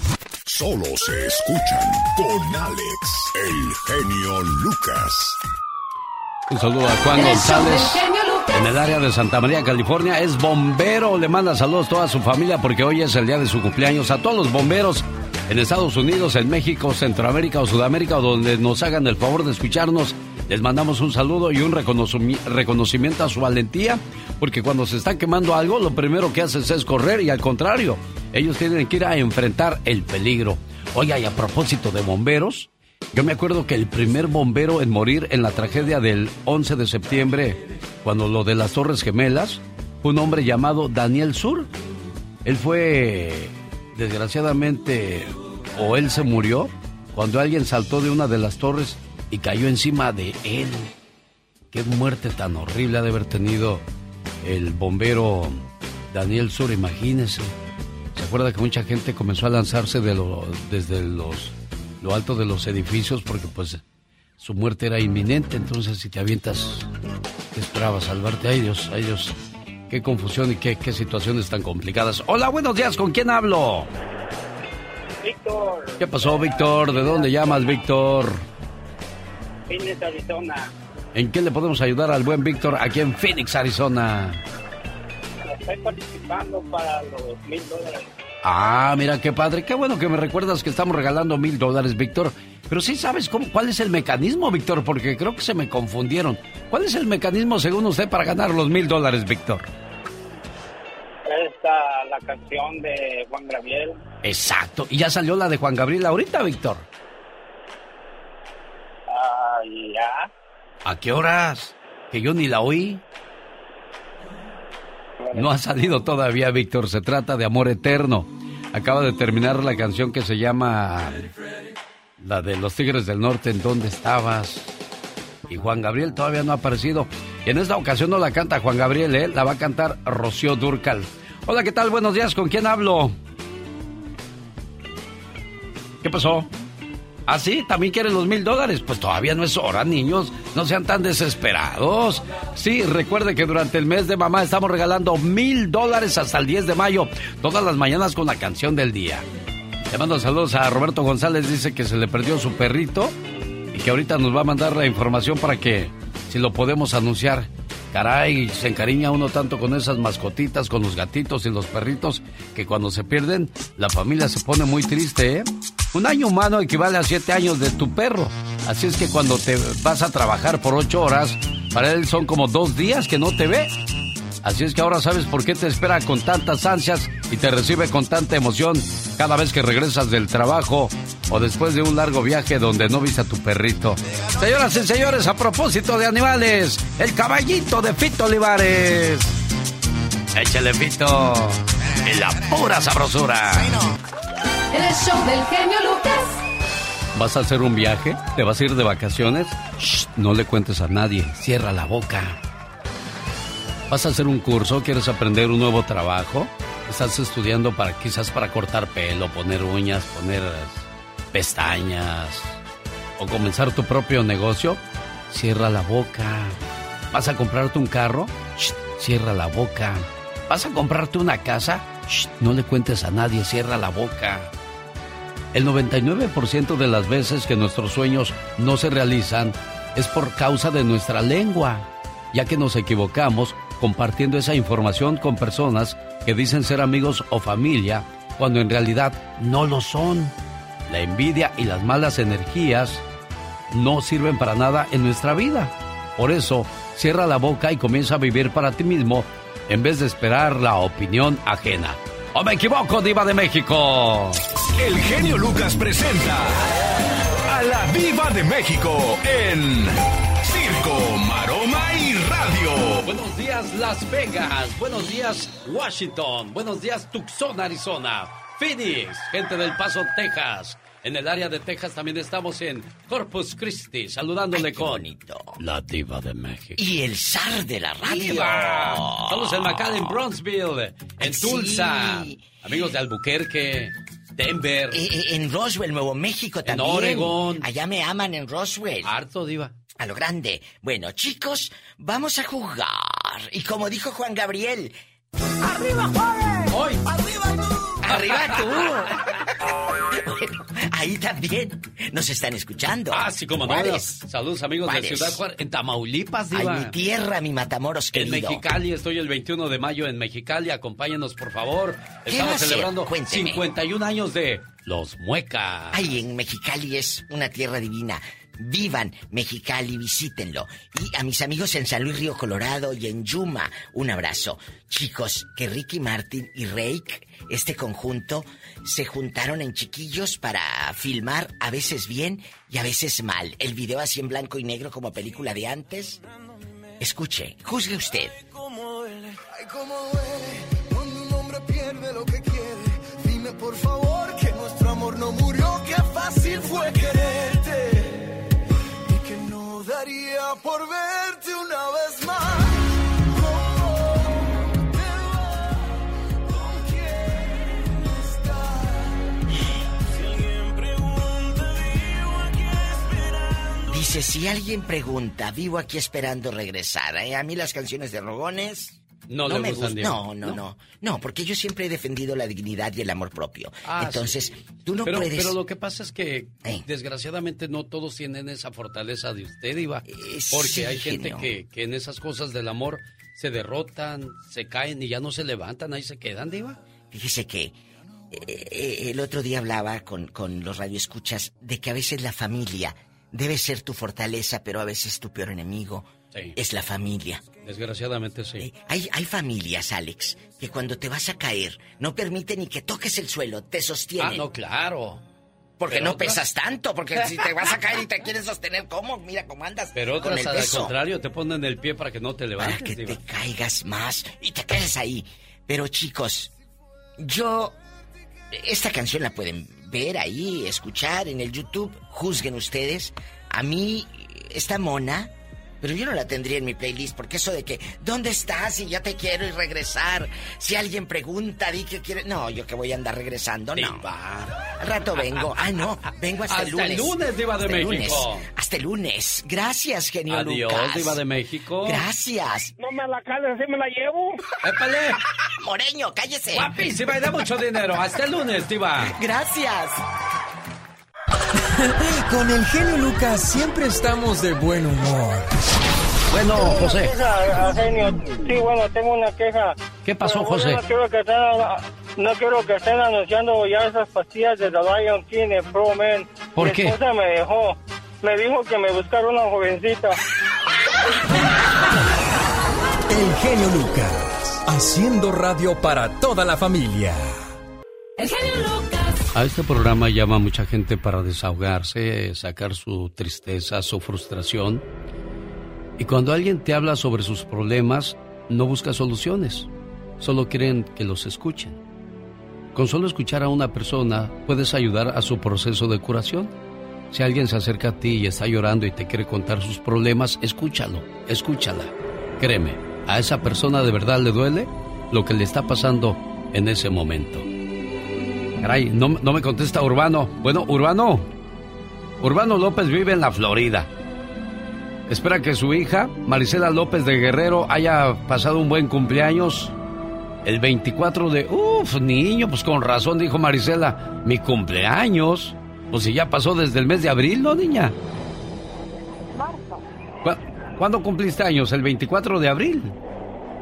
Solo se escuchan con Alex, el genio Lucas. Un saludo a Juan González. En el área de Santa María, California, es bombero. Le manda saludos a toda su familia porque hoy es el día de su cumpleaños. A todos los bomberos en Estados Unidos, en México, Centroamérica o Sudamérica, o donde nos hagan el favor de escucharnos, les mandamos un saludo y un reconocimi- reconocimiento a su valentía, porque cuando se está quemando algo, lo primero que haces es correr y al contrario, ellos tienen que ir a enfrentar el peligro. Oiga, y a propósito de bomberos, yo me acuerdo que el primer bombero en morir en la tragedia del 11 de septiembre, cuando lo de las Torres Gemelas, fue un hombre llamado Daniel Sur. Él fue, desgraciadamente, o él se murió cuando alguien saltó de una de las torres y cayó encima de él. Qué muerte tan horrible ha de haber tenido el bombero Daniel Sur, imagínese. ¿Se acuerda que mucha gente comenzó a lanzarse de lo- desde los, lo alto de los edificios porque pues su muerte era inminente? Entonces si te avientas, ¿qué esperabas? Salvarte. Ay Dios, ay Dios. Qué confusión y qué, qué situaciones tan complicadas. Hola, buenos días, ¿con quién hablo? Víctor, ¿Qué pasó, Víctor? ¿De dónde llamas, Víctor? Phoenix, Arizona. ¿En qué le podemos ayudar al buen Víctor aquí en Phoenix, Arizona? Estoy participando para los mil dólares. Ah, mira qué padre. Qué bueno que me recuerdas que estamos regalando mil dólares, Víctor. Pero sí sabes cómo, cuál es el mecanismo, Víctor, porque creo que se me confundieron. ¿Cuál es el mecanismo, según usted, para ganar los mil dólares, Víctor? Esta la canción de Juan Gabriel. Exacto. Y ya salió la de Juan Gabriel ahorita, Víctor. Ya. ¿A qué horas? Que yo ni la oí. No ha salido todavía, Víctor. Se trata de Amor Eterno. Acaba de terminar la canción que se llama la de los Tigres del Norte, ¿en dónde estabas? Y Juan Gabriel todavía no ha aparecido. Y en esta ocasión no la canta Juan Gabriel, ¿eh? La va a cantar Rocío Durcal. Hola, ¿qué tal? Buenos días, ¿con quién hablo? ¿Qué pasó? ¿Ah, sí? ¿También quieren los mil dólares? Pues todavía no es hora, niños. No sean tan desesperados. Sí, recuerde que durante el mes de mamá estamos regalando mil dólares hasta el 10 de mayo. Todas las mañanas con la canción del día. Le mando saludos a Roberto González. Dice que se le perdió su perrito y que ahorita nos va a mandar la información para que si lo podemos anunciar. Caray, se encariña uno tanto con esas mascotitas, con los gatitos y los perritos, que cuando se pierden, la familia se pone muy triste, ¿eh? Un año humano equivale a siete años de tu perro. Así es que cuando te vas a trabajar por ocho horas, para él son como dos días que no te ve. Así es que ahora sabes por qué te espera con tantas ansias y te recibe con tanta emoción cada vez que regresas del trabajo o después de un largo viaje donde no viste a tu perrito. Señoras y señores, a propósito de animales, el caballito de Fito Olivares. Échale Fito. En la pura sabrosura. El show del genio Lucas. ¿Vas a hacer un viaje? ¿Te vas a ir de vacaciones? Shh, no le cuentes a nadie. Cierra la boca. ¿Vas a hacer un curso? ¿Quieres aprender un nuevo trabajo? ¿Estás estudiando para quizás para cortar pelo, poner uñas, poner pestañas o comenzar tu propio negocio? Cierra la boca. ¿Vas a comprarte un carro? Shh, cierra la boca. ¿Vas a comprarte una casa? Shh, no le cuentes a nadie, cierra la boca. El 99% de las veces que nuestros sueños no se realizan es por causa de nuestra lengua, ya que nos equivocamos compartiendo esa información con personas que dicen ser amigos o familia cuando en realidad no lo son. La envidia y las malas energías no sirven para nada en nuestra vida. Por eso, cierra la boca y comienza a vivir para ti mismo en vez de esperar la opinión ajena. ¿O me equivoco, Diva de México? El genio Lucas presenta a la Diva de México en Buenos días, Las Vegas. Buenos días, Washington. Buenos días, Tucson, Arizona. Phoenix, gente del Paso, Texas. En el área de Texas también estamos en Corpus Christi, saludándole con la diva de México. Y el zar de la radio. Estamos en McAllen, Bronzeville, en Sí. Tulsa. Amigos de Albuquerque, Denver. Eh, eh, en Roswell, Nuevo México también. Oregón. Allá me aman en Roswell. Harto, diva. A lo grande. Bueno, chicos, vamos a jugar. Y como dijo Juan Gabriel... ¡Arriba, Juárez! ¡Hoy! ¡Arriba tú! [LAUGHS] ¡Arriba tú! Ahí también nos están escuchando. Ah, sí, como no. Saludos, amigos Juárez. de Ciudad Juárez. En Tamaulipas, Ay, diva. mi tierra, mi Matamoros En querido. Mexicali, estoy el 21 de mayo en Mexicali. Acompáñenos, por favor. ¿Qué va a Estamos celebrando Cuénteme. 51 años de Los Muecas. Ay, en Mexicali es una tierra divina. Vivan Mexicali, visítenlo. Y a mis amigos en San Luis Río Colorado y en Yuma, un abrazo. Chicos, que Ricky Martin y Rake, este conjunto, se juntaron en chiquillos para filmar a veces bien y a veces mal. El video así en blanco y negro como película de antes. Escuche, juzgue usted. cómo duele, ay cómo duele un hombre pierde lo que quiere. Dime por favor que nuestro amor no murió, que fácil fue quererte y que no daría por verte Dice, si alguien pregunta, vivo aquí esperando regresar. ¿eh? A mí las canciones de Rogones... No le me gustan. Diego. No, no, no, no. porque yo siempre he defendido la dignidad y el amor propio. Ah, Entonces, sí. tú no pero, puedes... Pero lo que pasa es que, desgraciadamente, no todos tienen esa fortaleza de usted, Iba. Porque sí, hay gente genio. que, que en esas cosas del amor se derrotan, se caen y ya no se levantan, ahí se quedan, Diva. Fíjese que eh, eh, el otro día hablaba con, con los radioescuchas de que a veces la familia debe ser tu fortaleza, pero a veces tu peor enemigo Sí. es la familia. Desgraciadamente sí. Hay, hay familias, Alex, que cuando te vas a caer no permiten ni que toques el suelo, te sostienen. Ah, no, claro. Porque Pero no otras- pesas tanto, porque si te vas a caer y te [LAUGHS] quieres sostener, ¿cómo? Mira cómo andas. Pero otras, al contrario, te ponen el pie para que no te levantes, Para que Diva. te caigas más y te quedes ahí. Pero chicos, yo... Esta canción la pueden ver ahí, escuchar en el YouTube. Juzguen ustedes. A mí está mona, pero yo no la tendría en mi playlist porque eso de que, ¿dónde estás? Y ya te quiero y regresar. Si alguien pregunta, di que quiere... No, yo que voy a andar regresando, no. Al rato vengo. Ah, no, vengo hasta, el Hasta lunes. el lunes, Diva de Hasta el México. lunes. Hasta el lunes. Gracias, genio Adiós, Lucas. Diva de México. Gracias. No me la cales, así me la llevo. ¡Épale! [LAUGHS] Moreño, cállese. Guapísima y de mucho dinero. Hasta el lunes, Diva. Gracias. Con el genio Lucas siempre estamos de buen humor. Bueno, Tengo una José. queja, genio. Sí, bueno, tengo una queja. ¿Qué pasó, Bueno, José? quiero que no quiero que estén anunciando ya esas pastillas de The Lion King en Pro Man. ¿Por Mi qué? esposa me dejó. Me dijo que me buscara una jovencita. El genio Lucas, haciendo radio para toda la familia. El genio Lucas. A este programa llama mucha gente para desahogarse, sacar su tristeza, su frustración. Y cuando alguien te habla sobre sus problemas, no busca soluciones, solo quieren que los escuchen. Con solo escuchar a una persona puedes ayudar a su proceso de curación. Si alguien se acerca a ti y está llorando y te quiere contar sus problemas, escúchalo, escúchala. Créeme, a esa persona de verdad le duele lo que le está pasando en ese momento. Caray, no, no me contesta Urbano. Bueno, Urbano. Urbano López vive en la Florida. Espera que su hija, Marisela López de Guerrero, haya pasado un buen cumpleaños. El 24 de... Uf, niño, pues con razón dijo Marisela. Mi cumpleaños. Pues si ya pasó desde el mes de abril, ¿no, niña? ¿Cu- ¿Cuándo cumpliste años? ¿El 24 de abril?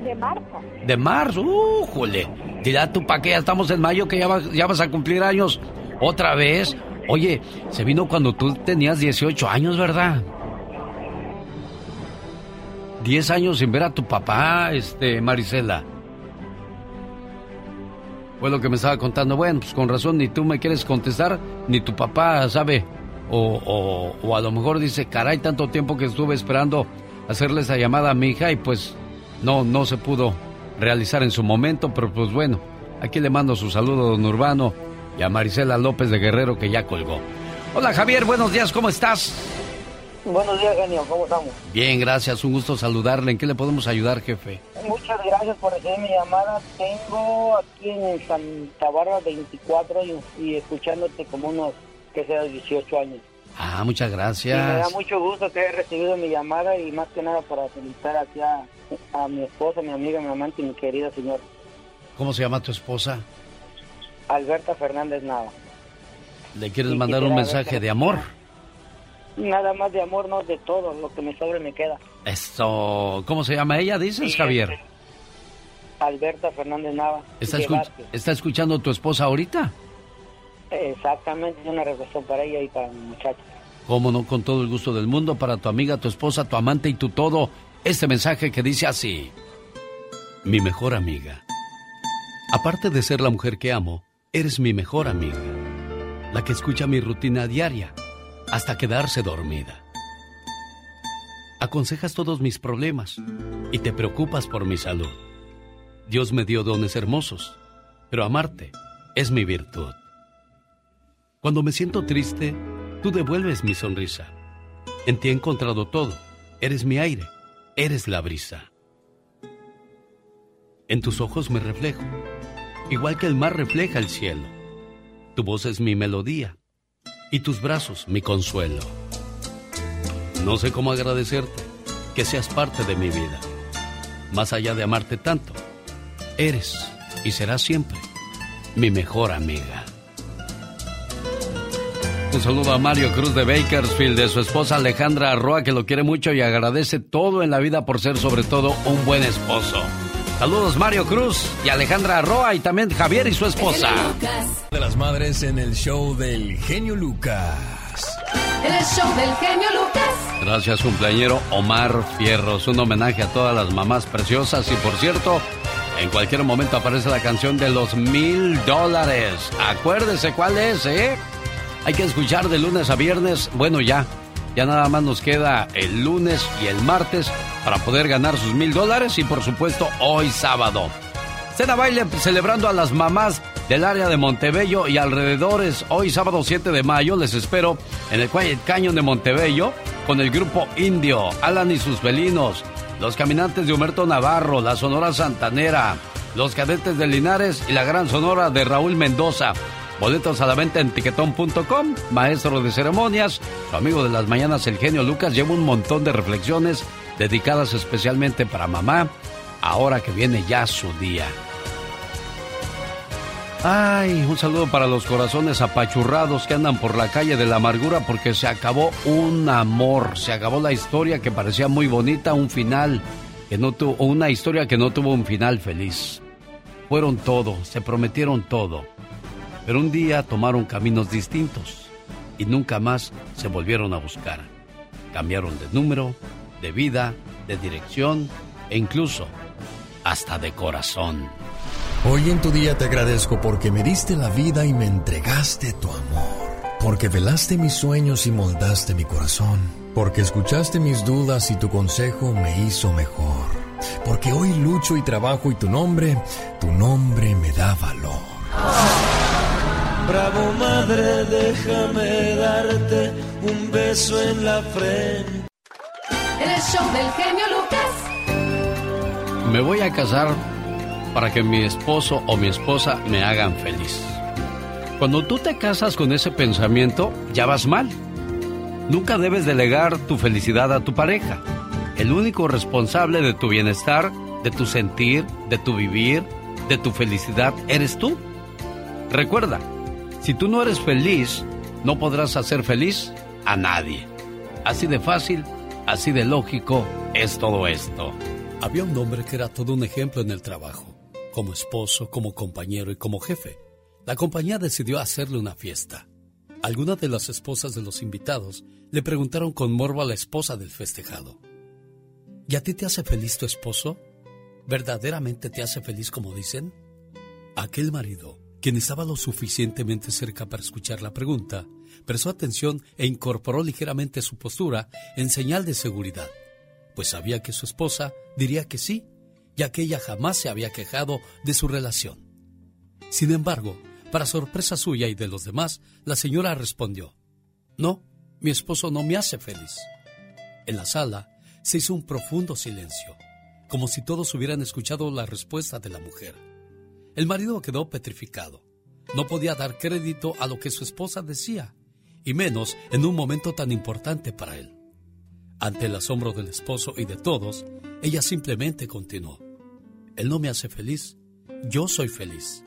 De marzo. De marzo, ¡uh, Dirá tú pa' qué, ya estamos en mayo que ya vas, ya vas a cumplir años. ¿Otra vez? Oye, se vino cuando tú tenías 18 años, ¿verdad? 10 años sin ver a tu papá, este, Marisela. Fue lo que me estaba contando. Bueno, pues con razón, ni tú me quieres contestar, ni tu papá sabe. O, o, o a lo mejor dice, caray, tanto tiempo que estuve esperando hacerle esa llamada a mi hija y pues no, no se pudo realizar en su momento, pero pues bueno, aquí le mando su saludo a don Urbano y a Marisela López de Guerrero que ya colgó. Hola Javier, buenos días, ¿cómo estás? Buenos días, genio. ¿Cómo estamos? Bien, gracias, un gusto saludarle. ¿En qué le podemos ayudar, jefe? Muchas gracias por recibir mi llamada. Tengo aquí en Santa Bárbara 24 y, y escuchándote como unos, que sea, 18 años. Ah, muchas Y me da gracias. mucho gusto que haya recibido mi llamada y más que nada para felicitar aquí a, a mi esposa, mi amiga, mi amante y mi querida señora ¿Cómo se llama tu esposa? Alberta Fernández Nava. ¿Le quieres Sí, mandar un mensaje de amor? Nada más de amor, no de todo, lo que me sobre me queda. Esto, ¿cómo se llama ella, dices, Javier? Alberta Fernández Nava. ¿Está, de escu- Vázquez. ¿Está escuchando tu esposa ahorita? Exactamente, una reflexión para ella y para mi muchacha. Cómo no, con todo el gusto del mundo, para tu amiga, tu esposa, tu amante y tu todo. Este mensaje que dice así. Mi mejor amiga. Aparte de ser la mujer que amo, eres mi mejor amiga. La que escucha mi rutina diaria hasta quedarse dormida. Aconsejas todos mis problemas y te preocupas por mi salud. Dios me dio dones hermosos, pero amarte es mi virtud. Cuando me siento triste, tú devuelves mi sonrisa. En ti he encontrado todo. Eres mi aire, eres la brisa. En tus ojos me reflejo, igual que el mar refleja el cielo. Tu voz es mi melodía y tus brazos mi consuelo. No sé cómo agradecerte que seas parte de mi vida. Más allá de amarte tanto, eres y serás siempre mi mejor amiga. Un saludo a Mario Cruz de Bakersfield, de su esposa Alejandra Arroa, que lo quiere mucho y agradece todo en la vida por ser sobre todo un buen esposo. Saludos Mario Cruz y Alejandra Arroa y también Javier y su esposa. De las madres en el show del genio Lucas. En el show del genio Lucas. Gracias cumpleañero Omar Fierros, un homenaje a todas las mamás preciosas y por cierto, en cualquier momento aparece la canción de los mil dólares. Acuérdese cuál es, ¿eh? Hay que escuchar de lunes a viernes. Bueno, ya. Ya nada más nos queda el lunes y el martes para poder ganar sus mil dólares y por supuesto hoy sábado. Cena baile celebrando a las mamás del área de Montebello y alrededores. Hoy sábado 7 de mayo les espero en el Quiet Canyon de Montebello con el grupo Indio, Alan y sus felinos, los caminantes de Humerto Navarro, la Sonora Santanera, los cadetes de Linares y la gran Sonora de Raúl Mendoza. Boletos a la venta en tiquetón.com. Maestro de ceremonias, su amigo de las mañanas, el genio Lucas, lleva un montón de reflexiones dedicadas especialmente para mamá, ahora que viene ya su día. Ay, un saludo para los corazones apachurrados que andan por la calle de la amargura porque se acabó un amor, se acabó la historia que parecía muy bonita, un final que no tuvo, una historia que no tuvo un final feliz. Fueron todo, se prometieron todo. Pero un día tomaron caminos distintos y nunca más se volvieron a buscar. Cambiaron de número, de vida, de dirección e incluso hasta de corazón. Hoy en tu día te agradezco porque me diste la vida y me entregaste tu amor. Porque velaste mis sueños y moldaste mi corazón. Porque escuchaste mis dudas y tu consejo me hizo mejor. Porque hoy lucho y trabajo y tu nombre, tu nombre me da valor. Bravo madre, déjame darte un beso en la frente. El show del genio Lucas. Me voy a casar para que mi esposo o mi esposa me hagan feliz. Cuando tú te casas con ese pensamiento, ya vas mal. Nunca debes delegar tu felicidad a tu pareja. El único responsable de tu bienestar, de tu sentir, de tu vivir, de tu felicidad, eres tú. Recuerda, si tú no eres feliz, no podrás hacer feliz a nadie. Así de fácil, así de lógico es todo esto. Había un hombre que era todo un ejemplo en el trabajo, como esposo, como compañero y como jefe. La compañía decidió hacerle una fiesta. Algunas de las esposas de los invitados le preguntaron con morbo a la esposa del festejado. ¿Y a ti te hace feliz tu esposo? ¿Verdaderamente te hace feliz como dicen? Aquel marido, quien estaba lo suficientemente cerca para escuchar la pregunta, prestó atención e incorporó ligeramente su postura en señal de seguridad, pues sabía que su esposa diría que sí, ya que ella jamás se había quejado de su relación. Sin embargo, para sorpresa suya y de los demás, la señora respondió, No, mi esposo no me hace feliz. En la sala se hizo un profundo silencio, como si todos hubieran escuchado la respuesta de la mujer. El marido quedó petrificado. No podía dar crédito a lo que su esposa decía, y menos en un momento tan importante para él. Ante el asombro del esposo y de todos, ella simplemente continuó. Él no me hace feliz, yo soy feliz.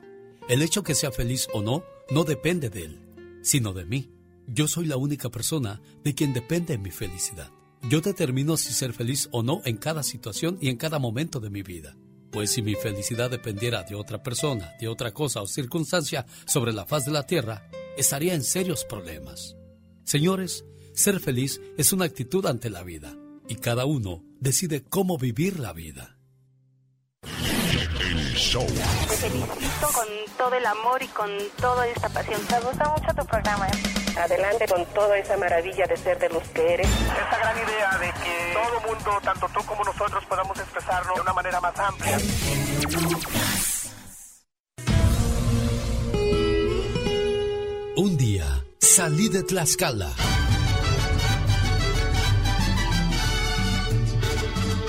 El hecho que sea feliz o no no depende de él, sino de mí. Yo soy la única persona de quien depende mi felicidad. Yo determino si ser feliz o no en cada situación y en cada momento de mi vida. Pues si mi felicidad dependiera de otra persona, de otra cosa o circunstancia sobre la faz de la tierra, estaría en serios problemas. Señores, ser feliz es una actitud ante la vida y cada uno decide cómo vivir la vida. Show. Te felicito con todo el amor y con toda esta pasión. Me gusta mucho tu programa. Adelante con toda esa maravilla de ser de los que eres. Esta gran idea de que todo mundo, tanto tú como nosotros, podamos expresarnos de una manera más amplia. Un día salí de Tlaxcala.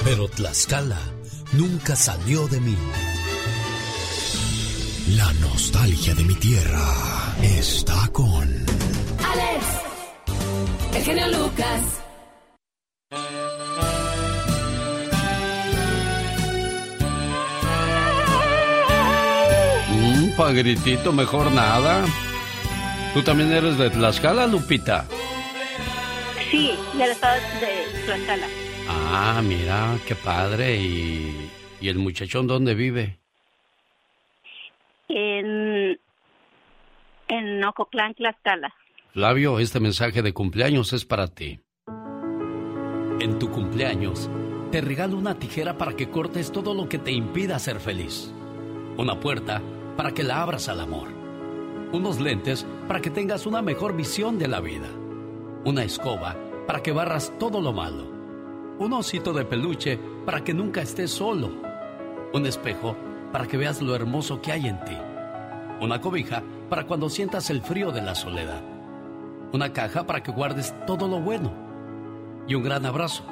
Pero Tlaxcala nunca salió de mí. La nostalgia de mi tierra está con... Alex, el genio Lucas. Un pagritito, mejor nada. ¿Tú también eres de Tlaxcala, Lupita? Sí, del estado de Tlaxcala. Ah, mira, qué padre. ¿Y, y el muchachón dónde vive? En, en Ococlán, Tlaxcala. Flavio, este mensaje de cumpleaños es para ti. En tu cumpleaños, te regalo una tijera para que cortes todo lo que te impida ser feliz. Una puerta para que la abras al amor. Unos lentes para que tengas una mejor visión de la vida. Una escoba para que barras todo lo malo. Un osito de peluche para que nunca estés solo. Un espejo para que veas lo hermoso que hay en ti. Una cobija para cuando sientas el frío de la soledad. Una caja para que guardes todo lo bueno. Y un gran abrazo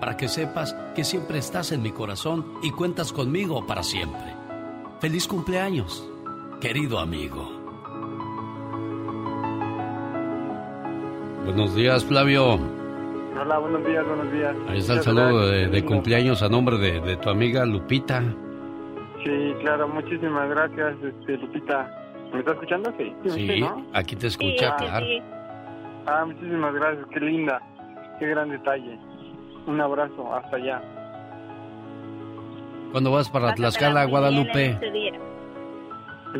para que sepas que siempre estás en mi corazón y cuentas conmigo para siempre. Feliz cumpleaños, querido amigo. Buenos días, Flavio. Hola, buenos días, buenos días. Ahí está el saludo de, cumpleaños a nombre de, de tu amiga Lupita. Sí, claro, muchísimas gracias, este, Lupita. ¿Me está escuchando? Sí. Sí, ¿no? aquí te escucha, claro. Ah, muchísimas gracias, qué linda, qué gran detalle. Un abrazo, hasta allá. ¿Cuándo vas para Tlaxcala, Guadalupe? este.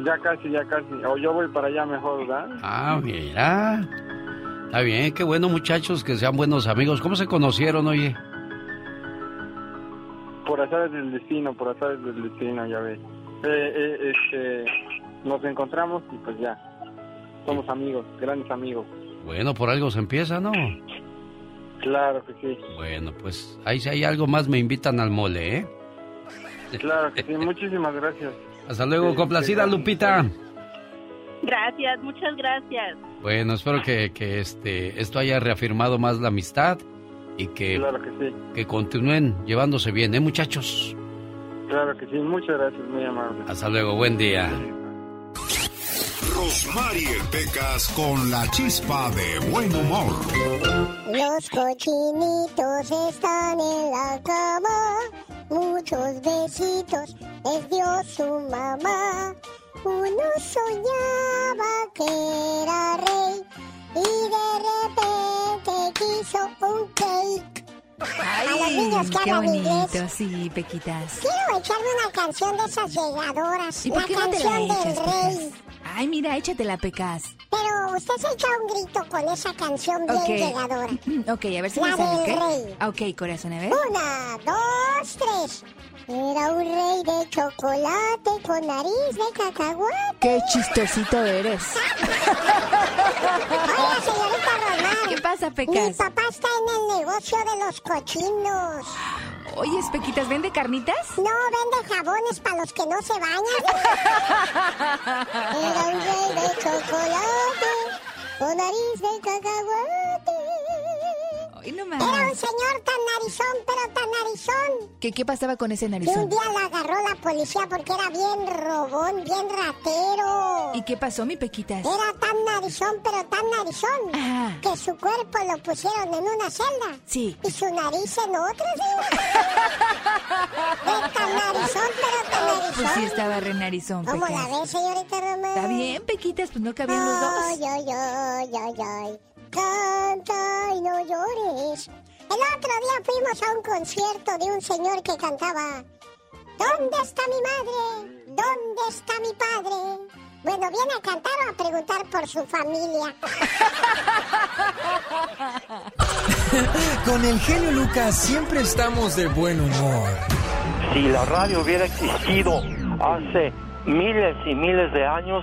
Ya casi, ya casi. O yo voy para allá mejor, ¿verdad? Ah, mira. Está bien, qué bueno muchachos, que sean buenos amigos. ¿Cómo se conocieron, oye? Por azares del destino, por azares del destino, ya ves. Eh, eh, este, nos encontramos y pues ya. Somos amigos, grandes amigos. Bueno, por algo se empieza, ¿no? Claro que sí. Bueno, pues ahí si hay algo más me invitan al mole, ¿eh? Claro que sí, [LAUGHS] muchísimas gracias. Hasta luego, complacida Lupita. Gracias, muchas gracias. Bueno, espero que, que este, esto haya reafirmado más la amistad y que, Claro que sí. que continúen llevándose bien, ¿eh, muchachos? Claro que sí, muchas gracias, muy amable. Hasta luego, buen día. Rosmarie Pecas con la chispa de buen humor. Los cochinitos están en la cama, muchos besitos les dio su mamá. Uno soñaba que era rey y de repente un cake. a los niños que qué hablan bonito, inglés. sí, Pequitas. Quiero echarme una canción de esas llegadoras. ¿Y por la qué no te la canción del echas, rey. Pecas? Ay, mira, échatela, Pecas. Pero usted se echa un grito con esa canción bien Ok. llegadora. [CLEARS THROAT] Ok, a ver si La me sale, del Ok, corazón, a ver. Una, dos, tres. Era un rey de chocolate con nariz de cacahuate. Qué chistosito eres. Oiga, señorita Román. ¿Qué pasa, Mi Pecas? papá está en el negocio de los cochinos. Oye, Pequitas, ¿vende carnitas? No, vende jabones para los que no se bañan. Era un rey de chocolate con nariz de cacahuate. Ay, no Era un señor tan narizón, pero tan narizón. ¿Qué, ¿Qué pasaba con ese Que un narizón? día la agarró la policía porque era bien robón, bien ratero. ¿Y qué pasó, mi Pequitas? Era tan narizón, pero tan narizón, que su cuerpo lo pusieron en una celda. Sí. Y su nariz en otra, ¿sí? [LAUGHS] Tan narizón, pero tan narizón. Pues sí, estaba re narizón, ¿Cómo la Pecas. ve, señorita Román? Está bien, Pequitas, pues no cabían los dos. Ay, ay, ay, ay, ay. Canta y no llores. El otro día fuimos a un concierto de un señor que cantaba ¿Dónde está mi madre? ¿Dónde está mi padre? Bueno, ¿viene a cantar o a preguntar por su familia? [LAUGHS] Con el genio Lucas siempre estamos de buen humor. Si la radio hubiera existido hace miles y miles de años,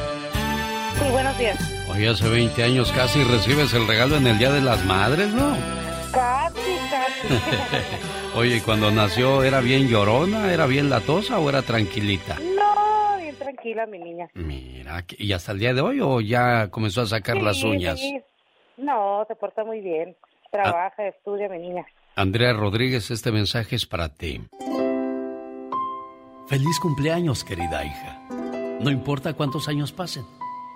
Sí, buenos días. Hoy hace 20 años casi recibes el regalo en el Día de las Madres, ¿no? Casi, casi. [LAUGHS] Oye, ¿y cuando nació era bien llorona, era bien latosa o era tranquilita? no, bien tranquila, mi niña. Mira, ¿y hasta el día de hoy o ya comenzó a sacar las uñas? sí. No, se porta muy bien. Trabaja, estudia, mi niña. Andrea Rodríguez, este mensaje es para ti. Feliz cumpleaños, querida hija. No importa cuántos años pasen,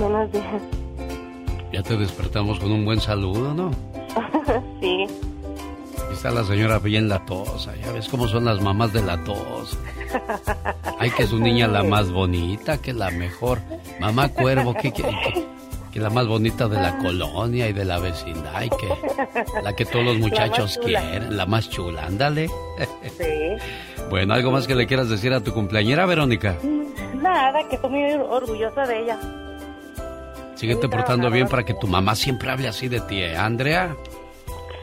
Buenos días. Ya te despertamos con un buen saludo, ¿no? [LAUGHS] sí. Está la señora bien latosa. Ya ves cómo son las mamás de la tos. [LAUGHS] Ay, que su niña la más bonita, que la mejor. Mamá Cuervo, que, que, que- que la más bonita de la colonia y de la vecindad. Y que la que todos los muchachos quieren. La más chula, ándale. Sí. [LAUGHS] Bueno, ¿algo más que le quieras decir a tu cumpleañera, Verónica? Nada, que estoy muy orgullosa de ella. Síguete portando bien para que tu mamá siempre hable así de ti, ¿eh, Andrea?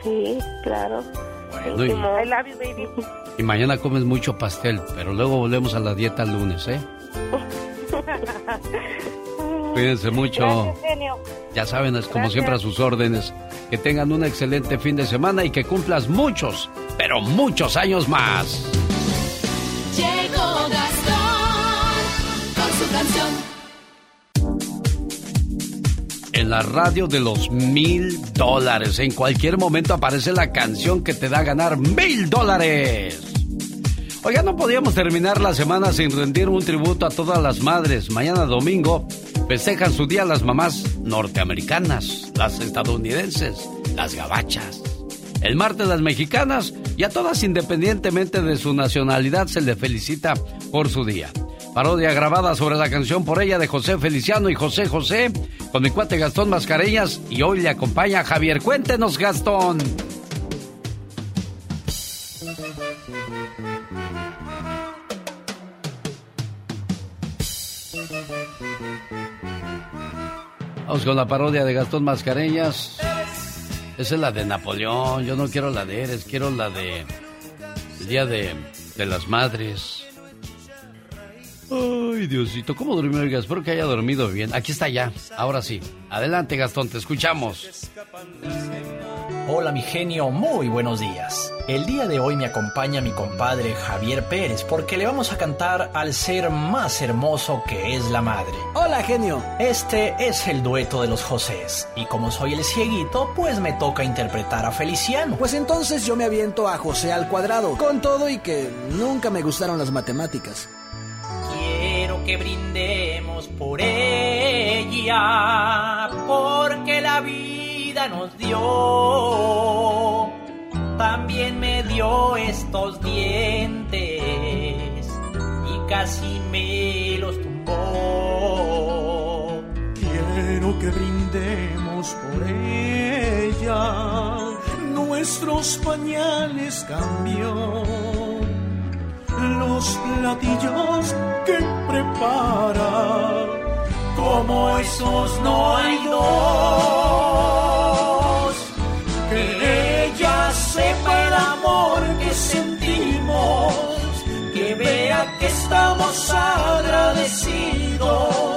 Sí, claro. Bueno, y, I love you, baby. y mañana comes mucho pastel, pero luego volvemos a la dieta el lunes, ¿eh? [LAUGHS] Cuídense mucho. Gracias, genio. Ya saben, es como Gracias. siempre a sus órdenes. Que tengan un excelente fin de semana y que cumplas muchos, pero muchos años más. Llegó Gastón con su canción. La radio de los mil dólares. En cualquier momento aparece la canción que te da a ganar mil dólares. Oiga, no podíamos terminar la semana sin rendir un tributo a todas las madres. Mañana domingo festejan su día las mamás norteamericanas, las estadounidenses, las gabachas. El martes las mexicanas y a todas independientemente de su nacionalidad se le felicita por su día. Parodia grabada sobre la canción por ella de José Feliciano y José José con mi cuate Gastón Mascareñas y hoy le acompaña Javier. Cuéntenos Gastón. Vamos con la parodia de Gastón Mascareñas. Esa es la de Napoleón. Yo no quiero la de Eres, quiero la de. El Día de, de las Madres. Ay, Diosito, ¿cómo durmió? Oiga, espero que haya dormido bien. Aquí está ya, ahora sí. Adelante, Gastón, te escuchamos. Hola mi genio, muy buenos días. El día de hoy me acompaña mi compadre Javier Pérez porque le vamos a cantar al ser más hermoso que es la madre. Hola genio. Este es el dueto de los Josés y como soy el cieguito pues me toca interpretar a Feliciano. Pues entonces yo me aviento a José al cuadrado, con todo y que nunca me gustaron las matemáticas. Quiero que brindemos por ella, porque la vida nos dio. También me dio estos dientes y casi me los tumbó. Quiero que brindemos por ella. Nuestros pañales cambió. Los platillos que prepara. Como esos no hay dos. Que ella sepa el amor que sentimos. Que vea que estamos agradecidos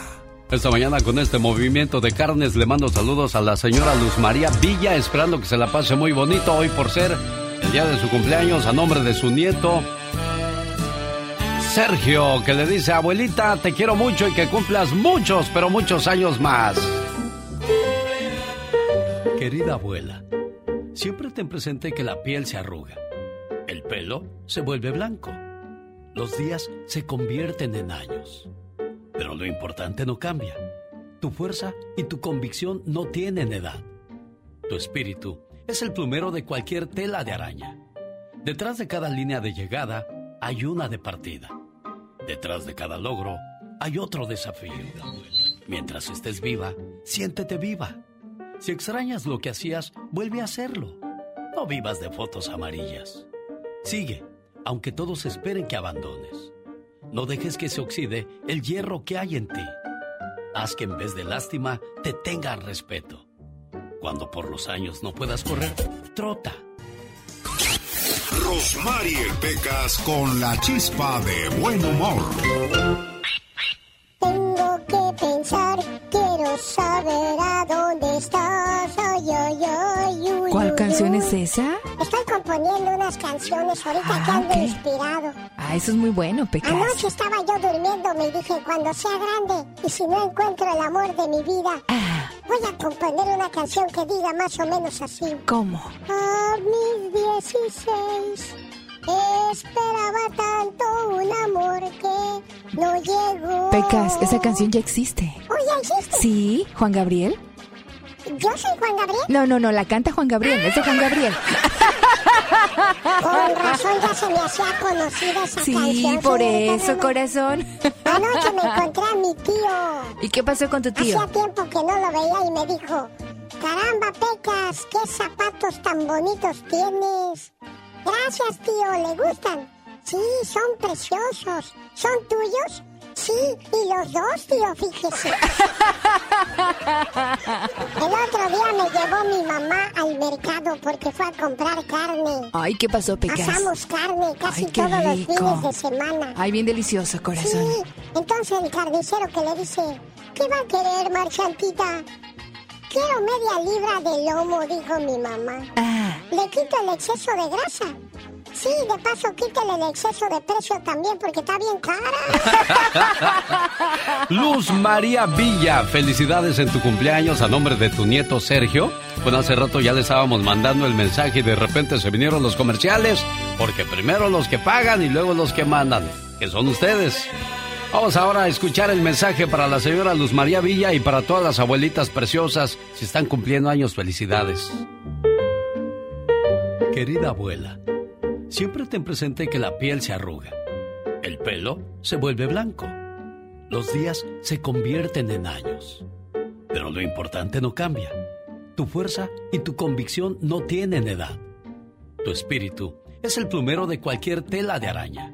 Esta mañana con este movimiento de carnes le mando saludos a la señora Luz María Villa, esperando que se la pase muy bonito hoy por ser el día de su cumpleaños a nombre de su nieto Sergio, que le dice, abuelita, te quiero mucho y que cumplas muchos, pero muchos años más. Querida abuela, siempre ten presente que la piel se arruga, el pelo se vuelve blanco, los días se convierten en años, pero lo importante no cambia. Tu fuerza y tu convicción no tienen edad. Tu espíritu es el plumero de cualquier tela de araña. Detrás de cada línea de llegada hay una de partida. Detrás de cada logro hay otro desafío. Mientras estés viva, siéntete viva. Si extrañas lo que hacías, vuelve a hacerlo. No vivas de fotos amarillas. Sigue, aunque todos esperen que abandones. No dejes que se oxide el hierro que hay en ti. Haz que en vez de lástima te tengan respeto. Cuando por los años no puedas correr, trota. Rosmarie Pecas con la chispa de buen humor. Tengo que pensar, quiero saber a dónde estás. Ay, ay, ay, uy, ¿Cuál uy, canción uy. es esa? Estoy componiendo unas canciones ahorita que ando inspirado. Ah, eso es muy bueno, Pecas. Anoche estaba yo durmiendo, me dije, cuando sea grande y si no encuentro el amor de mi vida, voy a componer una canción que diga más o menos así. ¿Cómo? A mis 16 esperaba tanto un amor que no llegó. Pecas, esa canción ya existe. ¿Oh, ya existe? ¿Sí? ¿Juan Gabriel? ¿Yo soy Juan Gabriel? No, no, no, la canta Juan Gabriel, es de Juan Gabriel. [LAUGHS] Con razón ya se me hacía conocida esa Sí, canción. por señorita eso, corazón. Anoche me encontré a mi tío. ¿Y qué pasó con tu tío? Hacía tiempo que no lo veía y me dijo, caramba, Pecas, qué zapatos tan bonitos tienes. Gracias, tío, ¿le gustan? Sí, son preciosos. ¿Son tuyos? Sí, y los dos, tío, fíjese. [LAUGHS] El otro día me llevó mi mamá al mercado porque fue a comprar carne. Ay, ¿qué pasó, Pecas? Asamos carne casi Ay, todos los fines de semana. Ay, bien delicioso, corazón. Sí, entonces el carnicero que le dice, ¿qué va a querer, marchantita? Quiero media libra de lomo, dijo mi mamá. Ah. Le quito el exceso de grasa. Sí, de paso quítale el exceso de precio también porque está bien cara. [LAUGHS] Luz María Villa, felicidades en tu cumpleaños a nombre de tu nieto Sergio. Bueno, hace rato ya le estábamos mandando el mensaje y de repente se vinieron los comerciales, porque primero los que pagan y luego los que mandan, que son ustedes. Vamos ahora a escuchar el mensaje para la señora Luz María Villa y para todas las abuelitas preciosas. Si están cumpliendo años, felicidades. Querida abuela, siempre ten presente que la piel se arruga, el pelo se vuelve blanco, los días se convierten en años. Pero lo importante no cambia. Tu fuerza y tu convicción no tienen edad. Tu espíritu es el plumero de cualquier tela de araña.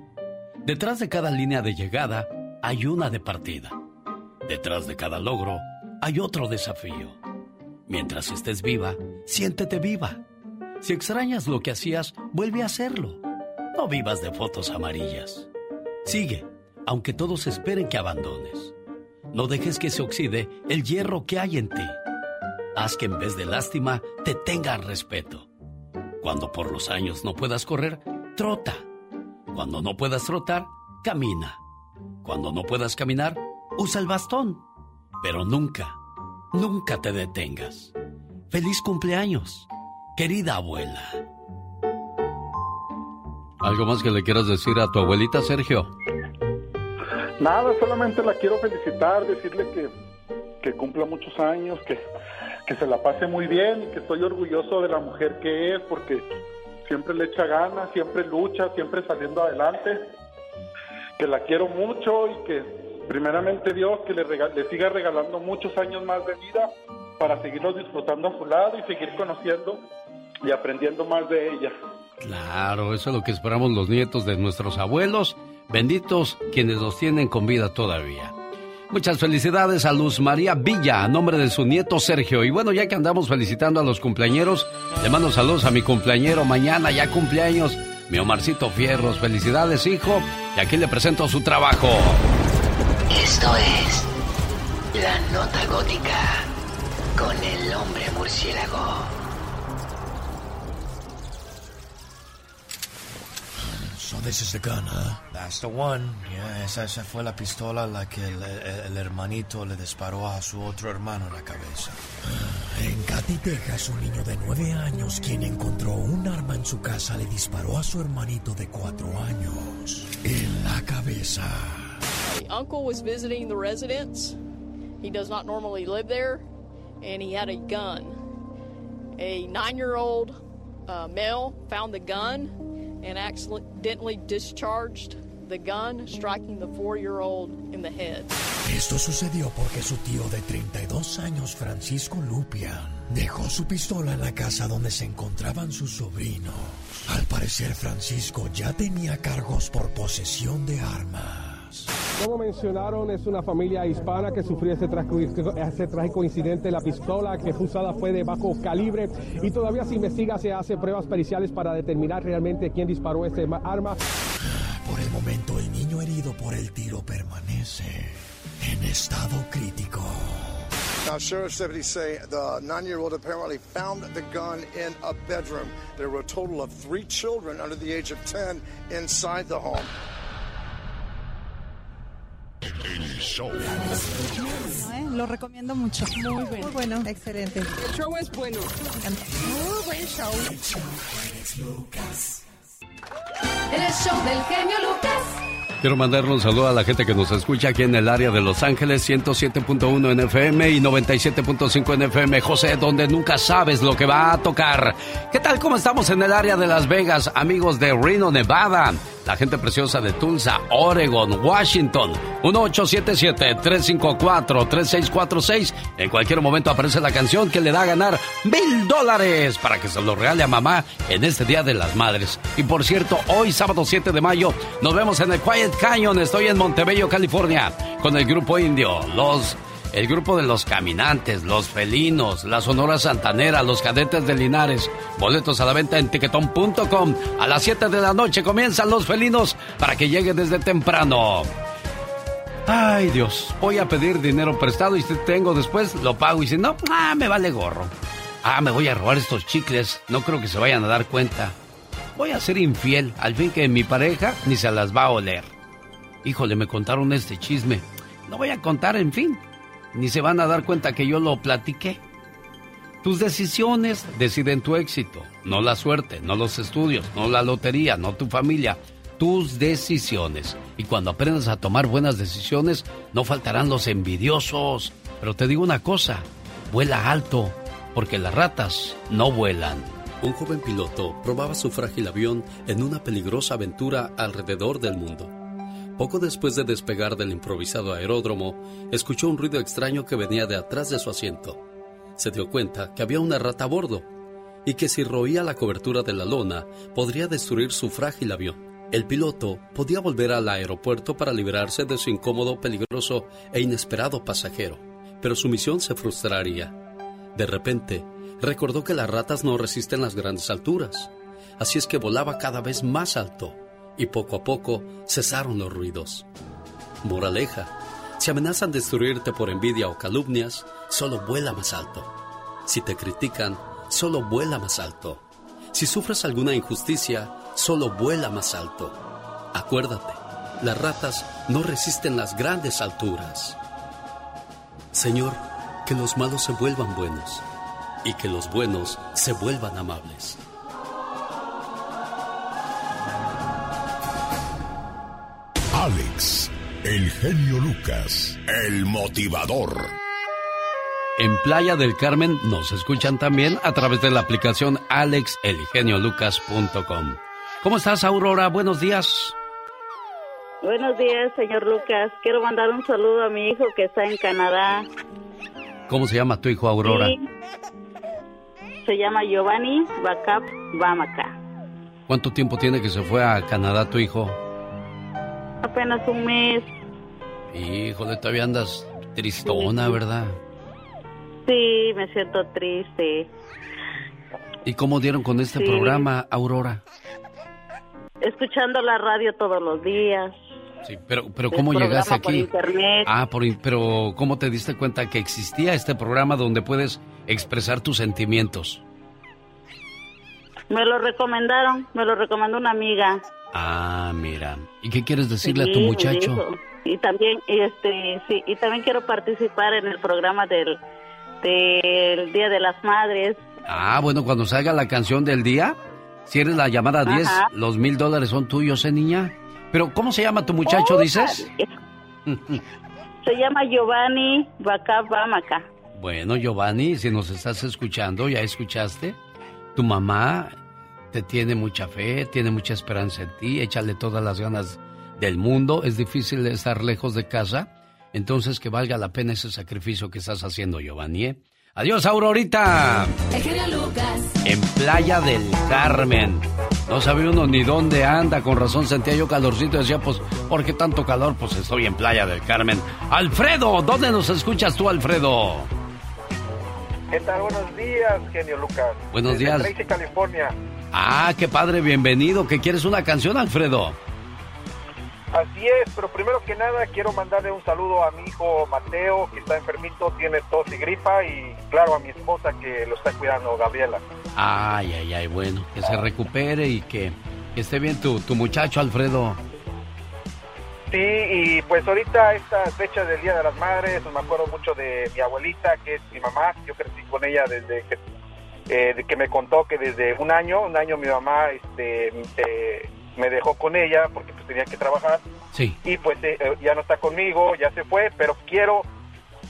Detrás de cada línea de llegada hay una de partida. Detrás de cada logro hay otro desafío. Mientras estés viva, siéntete viva. Si extrañas lo que hacías, vuelve a hacerlo. No vivas de fotos amarillas. Sigue, aunque todos esperen que abandones. No dejes que se oxide el hierro que hay en ti. Haz que en vez de lástima te tengan respeto. Cuando por los años no puedas correr, trota. Cuando no puedas trotar, camina. Cuando no puedas caminar, usa el bastón. Pero nunca, nunca te detengas. Feliz cumpleaños, querida abuela. ¿Algo más que le quieras decir a tu abuelita, Sergio? Nada, solamente la quiero felicitar, decirle que, que cumpla muchos años, que, que se la pase muy bien y que estoy orgulloso de la mujer que es, porque siempre le echa ganas, siempre lucha, siempre saliendo adelante, que la quiero mucho y que primeramente Dios que le, siga regalando muchos años más de vida para seguirlos disfrutando a su lado y seguir conociendo y aprendiendo más de ella. Claro, eso es lo que esperamos los nietos de nuestros abuelos. Benditos quienes los tienen con vida todavía. Muchas felicidades a Luz María Villa a nombre de su nieto Sergio. Y bueno, ya que andamos felicitando a los cumpleañeros, le mando saludos a mi cumpleañero mañana, ya cumpleaños, mi Omarcito Fierros. Felicidades, hijo. Y aquí le presento su trabajo. Esto es La Nota Gótica con el hombre murciélago. So this is the gun, huh? That's the one. Yeah, esa, esa fue la pistola a la que el, el- el hermanito le disparó a su otro hermano en la cabeza. En Katy, Texas, un niño de nueve años quien encontró un arma en su casa le disparó a su hermanito de cuatro años en la cabeza. My uncle was visiting the residence. He does not normally live there, and he had a gun. A nine year old uh, male found the gun and accidentally discharged the gun, striking the four year old in the head. Esto sucedió porque su tío de 32 años, Francisco Lupian, dejó su pistola en la casa donde se encontraban sus sobrinos. Al parecer, Francisco ya tenía cargos por posesión de armas. Como mencionaron, es una familia hispana que sufrió ese, trágico- ese trágico incidente. La pistola que fue usada fue de bajo calibre y todavía se investiga, se hace pruebas periciales para determinar realmente quién disparó este ma- arma. Por el momento, el niño herido por el tiro permanece en estado crítico. Now, sheriff's deputies say the nine-year-old apparently found the gun in a bedroom. There were a total of three children under the age of 10 inside the home. Show. ¿eh? Lo recomiendo mucho. Muy bueno. Muy bueno. Excelente. El show es bueno. Muy buen show. El show del genio Lucas. Quiero mandarle un saludo a la gente que nos escucha aquí en el área de Los Ángeles, 107.1 en FM y 97.5 en FM. José, donde nunca sabes lo que va a tocar. ¿Qué tal? ¿Cómo estamos en el área de Las Vegas, amigos de Reno, Nevada? La gente preciosa de Tulsa, Oregon, Washington. 1877-354-3646. En cualquier momento aparece la canción que le da a ganar mil dólares para que se lo regale a mamá en este Día de las Madres. Y por cierto, hoy, sábado 7 de mayo, nos vemos en el Quiet Canyon. Estoy en Montebello, California, con el grupo indio, los el grupo de los caminantes, los felinos, la Sonora Santanera, los cadetes de Linares. Boletos a la venta en tiquetón.com. A las 7 de la noche comienzan los felinos para que llegue desde temprano. Ay Dios, voy a pedir dinero prestado y si tengo después lo pago y si no, ah, me vale gorro. Ah, me voy a robar estos chicles, no creo que se vayan a dar cuenta. Voy a ser infiel, al fin que mi pareja ni se las va a oler. Híjole, me contaron este chisme. No voy a contar, en fin. Ni se van a dar cuenta que yo lo platiqué. Tus decisiones deciden tu éxito, no la suerte, no los estudios, no la lotería, no tu familia. Tus decisiones. Y cuando aprendas a tomar buenas decisiones, no faltarán los envidiosos. Pero te digo una cosa, vuela alto, porque las ratas no vuelan. Un joven piloto probaba su frágil avión en una peligrosa aventura alrededor del mundo. Poco después de despegar del improvisado aeródromo, escuchó un ruido extraño que venía de atrás de su asiento. Se dio cuenta que había una rata a bordo y que si roía la cobertura de la lona podría destruir su frágil avión. El piloto podía volver al aeropuerto para librarse de su incómodo, peligroso e inesperado pasajero, pero su misión se frustraría. De repente, recordó que las ratas no resisten las grandes alturas, así es que volaba cada vez más alto y poco a poco cesaron los ruidos. Moraleja, si amenazan destruirte por envidia o calumnias, solo vuela más alto. Si te critican, solo vuela más alto. Si sufres alguna injusticia, solo vuela más alto. Acuérdate, las ratas no resisten las grandes alturas. Señor, que los malos se vuelvan buenos y que los buenos se vuelvan amables. Alex, el genio Lucas, el motivador. En Playa del Carmen nos escuchan también a través de la aplicación alexelgeniolucas.com. ¿Cómo estás, Aurora? Buenos días. Buenos días, señor Lucas. Quiero mandar un saludo a mi hijo que está en Canadá. ¿Cómo se llama tu hijo, Aurora? Sí. Se llama Giovanni Bacap Bamaca. ¿Cuánto tiempo tiene que se fue a Canadá tu hijo? Apenas un mes. Híjole, todavía andas tristona, ¿verdad? Sí, me siento triste. ¿Y cómo dieron con este Sí. programa, Aurora? Escuchando la radio todos los días. Sí, pero, pero ¿cómo llegaste programa por aquí? internet. Ah, por, pero ¿cómo te diste cuenta que existía este programa donde puedes expresar tus sentimientos? Me lo recomendaron, me lo recomendó una amiga. Ah, mira. ¿Y qué quieres decirle Sí, a tu muchacho? Y también, este, sí, y también quiero participar en el programa del, del Día de las Madres. Ah, bueno, cuando salga la canción del día, si eres la llamada 10, Ajá. los mil dólares son tuyos, ¿eh, niña? Pero, ¿cómo se llama tu muchacho, Oh, dices? Se llama Giovanni Bacabamaca. Bueno, Giovanni, si nos estás escuchando, ya escuchaste, tu mamá te tiene mucha fe, tiene mucha esperanza en ti, échale todas las ganas del mundo, es difícil estar lejos de casa, entonces que valga la pena ese sacrificio que estás haciendo, Giovanni. ¿eh? Adiós, Aurorita. El genio Lucas. En Playa del Carmen. No sabe uno ni dónde anda, con razón sentía yo calorcito y decía, pues, ¿por qué tanto calor? Pues estoy en Playa del Carmen. Alfredo, ¿dónde nos escuchas tú, Alfredo? ¿Qué tal? Buenos días, genio Lucas. Buenos Desde días. Tracy, California. Ah, qué padre, bienvenido. ¿Qué quieres una canción, Alfredo? Así es, pero primero que nada quiero mandarle un saludo a mi hijo Mateo, que está enfermito, tiene tos y gripa, y claro, a mi esposa que lo está cuidando, Gabriela. Ay, ay, ay, bueno, que se recupere y que, que esté bien tu, tu muchacho, Alfredo. Sí, y pues ahorita estas fechas del Día de las Madres, me acuerdo mucho de mi abuelita, que es mi mamá, yo crecí con ella desde que, eh, de que me contó que desde un año, un año mi mamá este, eh, me dejó con ella porque pues tenía que trabajar. Sí. Y pues eh, eh, ya no está conmigo, ya se fue, pero quiero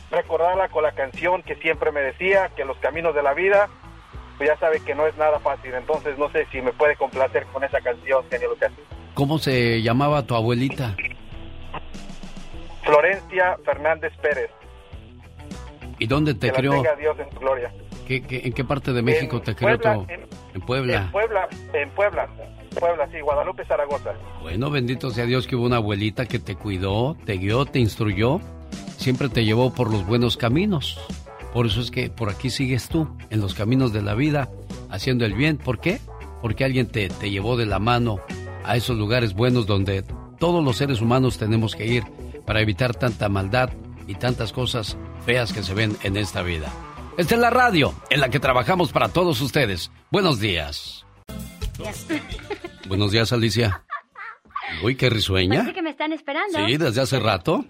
recordarla con la canción que siempre me decía, que los caminos de la vida, pues ya sabe que no es nada fácil, entonces no sé si me puede complacer con esa canción, genio Lucas. ¿Cómo se llamaba tu abuelita? Florencia Fernández Pérez. ¿Y dónde te que la crió? tenga Dios en su gloria. ¿Qué- qué- en qué parte de México te crió Puebla, tu- en- En Puebla. En Puebla, en Puebla, Puebla, sí, Guadalupe, Zaragoza. Bueno, bendito sea Dios que hubo una abuelita que te cuidó, te guió, te instruyó, siempre te llevó por los buenos caminos. Por eso es que por aquí sigues tú, en los caminos de la vida, haciendo el bien. ¿Por qué? Porque alguien te, te llevó de la mano a esos lugares buenos donde todos los seres humanos tenemos que ir para evitar tanta maldad y tantas cosas feas que se ven en esta vida. Esta es la radio en la que trabajamos para todos ustedes. Buenos días. Buenos días, Alicia. Uy, qué risueña. Parece que me están esperando. Sí, desde hace rato.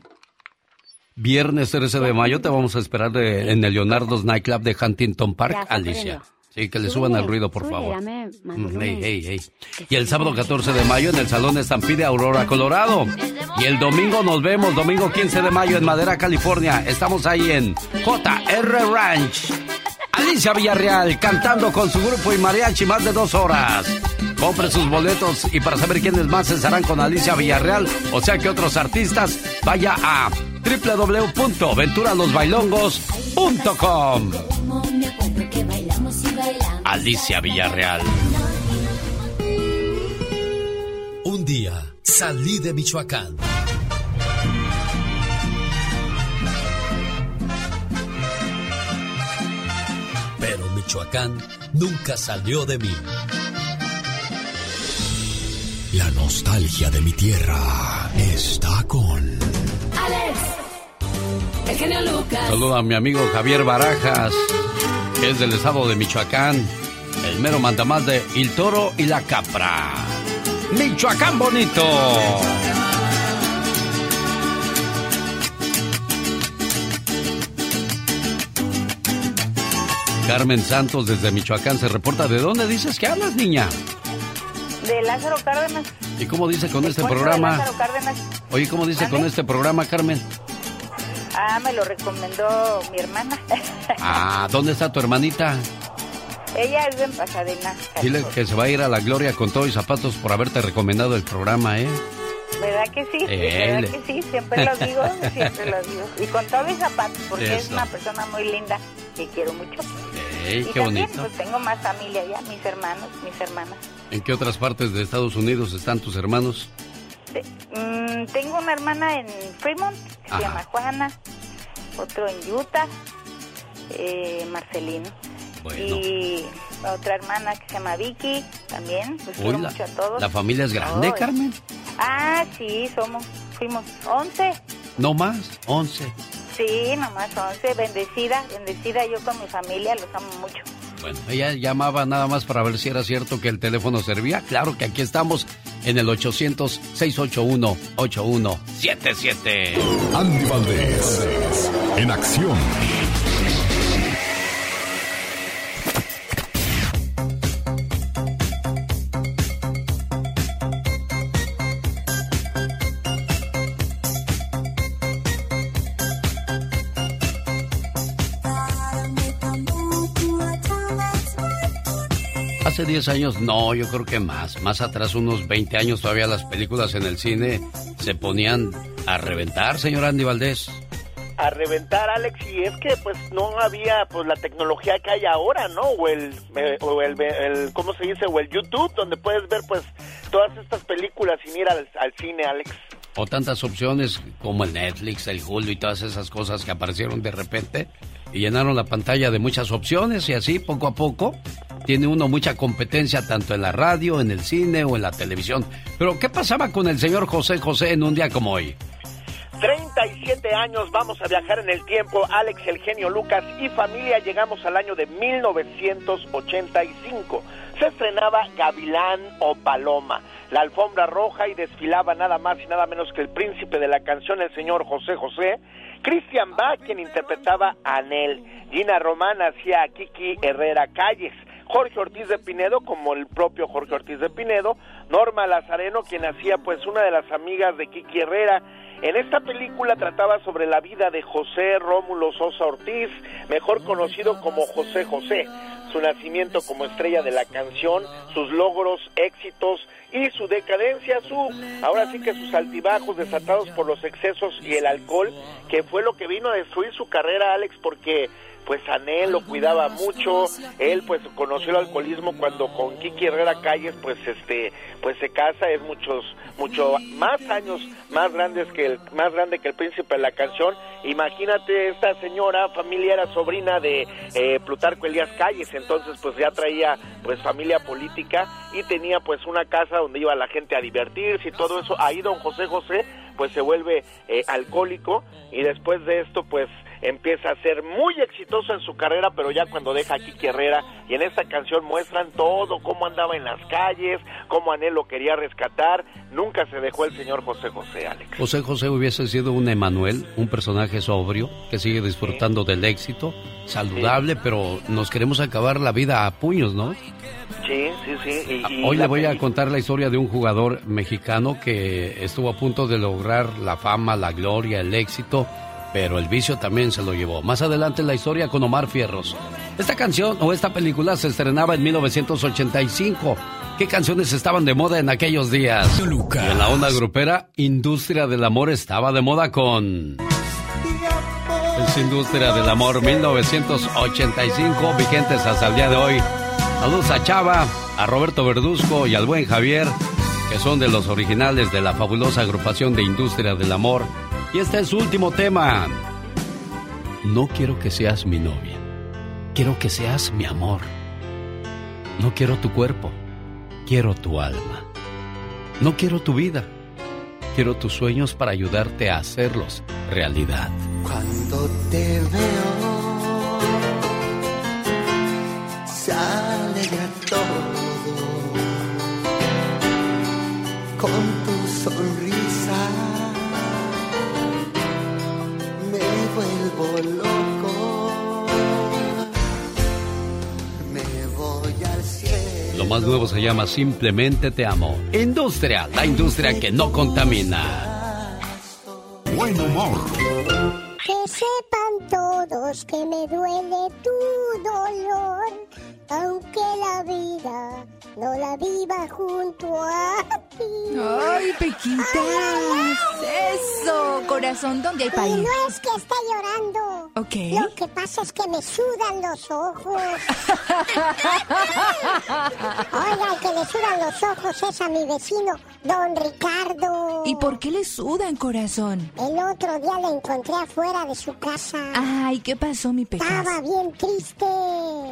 Viernes 13 de mayo te vamos a esperar de- en el Leonardo's Nightclub de Huntington Park, Alicia. Sí, que le suban el ruido, por favor. Y el sábado 14 de mayo en el Salón Estampide Aurora, Colorado. Y el domingo nos vemos, domingo 15 de mayo en Madera, California. Estamos ahí en JR Ranch. Alicia Villarreal cantando con su grupo y mariachi más de dos horas. Compre sus boletos y para saber quiénes más estarán con Alicia Villarreal, o sea que otros artistas, vaya a www.venturalosbailongos.com. Alicia Villarreal. Un día salí de Michoacán. Pero Michoacán nunca salió de mí. La nostalgia de mi tierra está con... Alex, el genio Lucas. Saluda a mi amigo Javier Barajas, que es del estado de Michoacán, el mero mandamás de El Toro y la Capra. Michoacán bonito. Carmen Santos desde Michoacán se reporta. ¿De dónde dices que hablas, niña? De Lázaro Cárdenas. ¿Y cómo dice con este Poncho de programa? Lázaro Cárdenas. Oye, ¿cómo dice con este programa, Carmen? Ah, me lo recomendó mi hermana. [LAUGHS] Ah, ¿dónde está tu hermanita? Ella es de Pasadena. Dile que se va a ir a la gloria con todo y zapatos por haberte recomendado el programa, ¿eh? ¿Verdad que sí? Él. ¿Verdad que sí? Siempre lo digo, [LAUGHS] siempre lo digo. Y con todo y zapatos, porque es Eso. una persona muy linda que quiero mucho. ¡Ey, y qué también, bonito! pues tengo más familia ya, mis hermanos, mis hermanas. ¿En qué otras partes de Estados Unidos están tus hermanos? Te- mm, tengo una hermana en Fremont, que Ajá. se llama Juana, otro en Utah, eh, Marcelino. Y otra hermana que se llama Vicky, también, los Uy, quiero la, mucho a todos. la familia es grande. Carmen. Ah, sí, somos, fuimos 11. No más, 11. Sí, nomás 11. Bendecida, bendecida yo con mi familia, los amo mucho. Bueno, ella llamaba nada más para ver si era cierto que el teléfono servía. Claro que aquí estamos en el 800-681-8177. Andy Valdés, en acción. Hace 10 años, no, yo creo que más. Más atrás, unos 20 años, todavía las películas en el cine se ponían a reventar, señor Andy Valdés. a reventar, Alex, y es que pues no había pues la tecnología que hay ahora, ¿no? O el, eh, o el, el- ¿cómo se dice? O el YouTube, donde puedes ver pues todas estas películas sin ir al, al cine, Alex. O tantas opciones como el Netflix, el Hulu y todas esas cosas que aparecieron de repente y llenaron la pantalla de muchas opciones y así poco a poco tiene uno mucha competencia tanto en la radio, en el cine o en la televisión. Pero ¿qué pasaba con el señor José José en un día como hoy? 37 años vamos a viajar en el tiempo, Alex, el genio Lucas y familia, llegamos al año de 1985. Se estrenaba Gavilán o Paloma. la alfombra roja y desfilaba nada más y nada menos que el príncipe de la canción, el señor José José, Christian Bach, quien interpretaba a Anel, Gina Román hacía a Kiki Herrera Calles, Jorge Ortiz de Pinedo, como el propio Jorge Ortiz de Pinedo, Norma Lazareno, quien hacía pues una de las amigas de Kiki Herrera, en esta película trataba sobre la vida de José Rómulo Sosa Ortiz, mejor conocido como José José, su nacimiento como estrella de la canción, sus logros, éxitos y su decadencia, su ahora sí que sus altibajos desatados por los excesos y el alcohol, que fue lo que vino a destruir su carrera, Alex, porque pues Anel lo cuidaba mucho, él pues conoció el alcoholismo cuando con Kiki Herrera Calles pues este pues se casa, es muchos mucho más años más grandes que el más grande que el príncipe de la canción. Imagínate esta señora, familia era sobrina de eh, Plutarco Elías Calles, entonces pues ya traía pues familia política y tenía pues una casa donde iba la gente a divertirse y todo eso. Ahí don José José pues se vuelve eh, alcohólico y después de esto pues empieza a ser muy exitoso en su carrera, pero ya cuando deja a Kiki Herrera y en esta canción muestran todo, cómo andaba en las calles, cómo Anel lo quería rescatar, nunca se dejó el señor José José, Alex. José José hubiese sido un Emanuel, un personaje sobrio, que sigue disfrutando del éxito, saludable, pero nos queremos acabar la vida a puños, ¿no? Sí, sí, sí. Hoy le voy a contar la historia de un jugador mexicano que estuvo a punto de lograr la fama, la gloria, el éxito, pero el vicio también se lo llevó. Más adelante la historia con Omar Fierros. Esta canción o esta película se estrenaba en 1985. ¿Qué canciones estaban de moda en aquellos días? en la onda grupera, Industria del Amor estaba de moda con... Es Industria del Amor 1985, vigentes hasta el día de hoy. Saludos a Chava, a Roberto Verduzco y al buen Javier, que son de los originales de la fabulosa agrupación de Industria del Amor y este es su último tema. No quiero que seas mi novia. Quiero que seas mi amor. No quiero tu cuerpo. Quiero tu alma. No quiero tu vida. Quiero tus sueños para ayudarte a hacerlos realidad. Cuando te veo, sale de todo con tu sonrisa Lo más nuevo se llama Simplemente Te Amo. Industria, la industria que no contamina. Buen humor. Que sepan todos que me duele tu dolor, aunque la vida no la viva junto a. ¡Ay, Pequitas! ¡Eso! Corazón, ¿dónde hay país? Y no es que esté llorando. Ok. Lo que pasa es que me sudan los ojos. [LAUGHS] Oiga, que le sudan los ojos es a mi vecino, don Ricardo. ¿Y por qué le sudan, corazón? El otro día le encontré afuera de su casa. Ay, ¿qué pasó, mi Pecas? Estaba bien triste.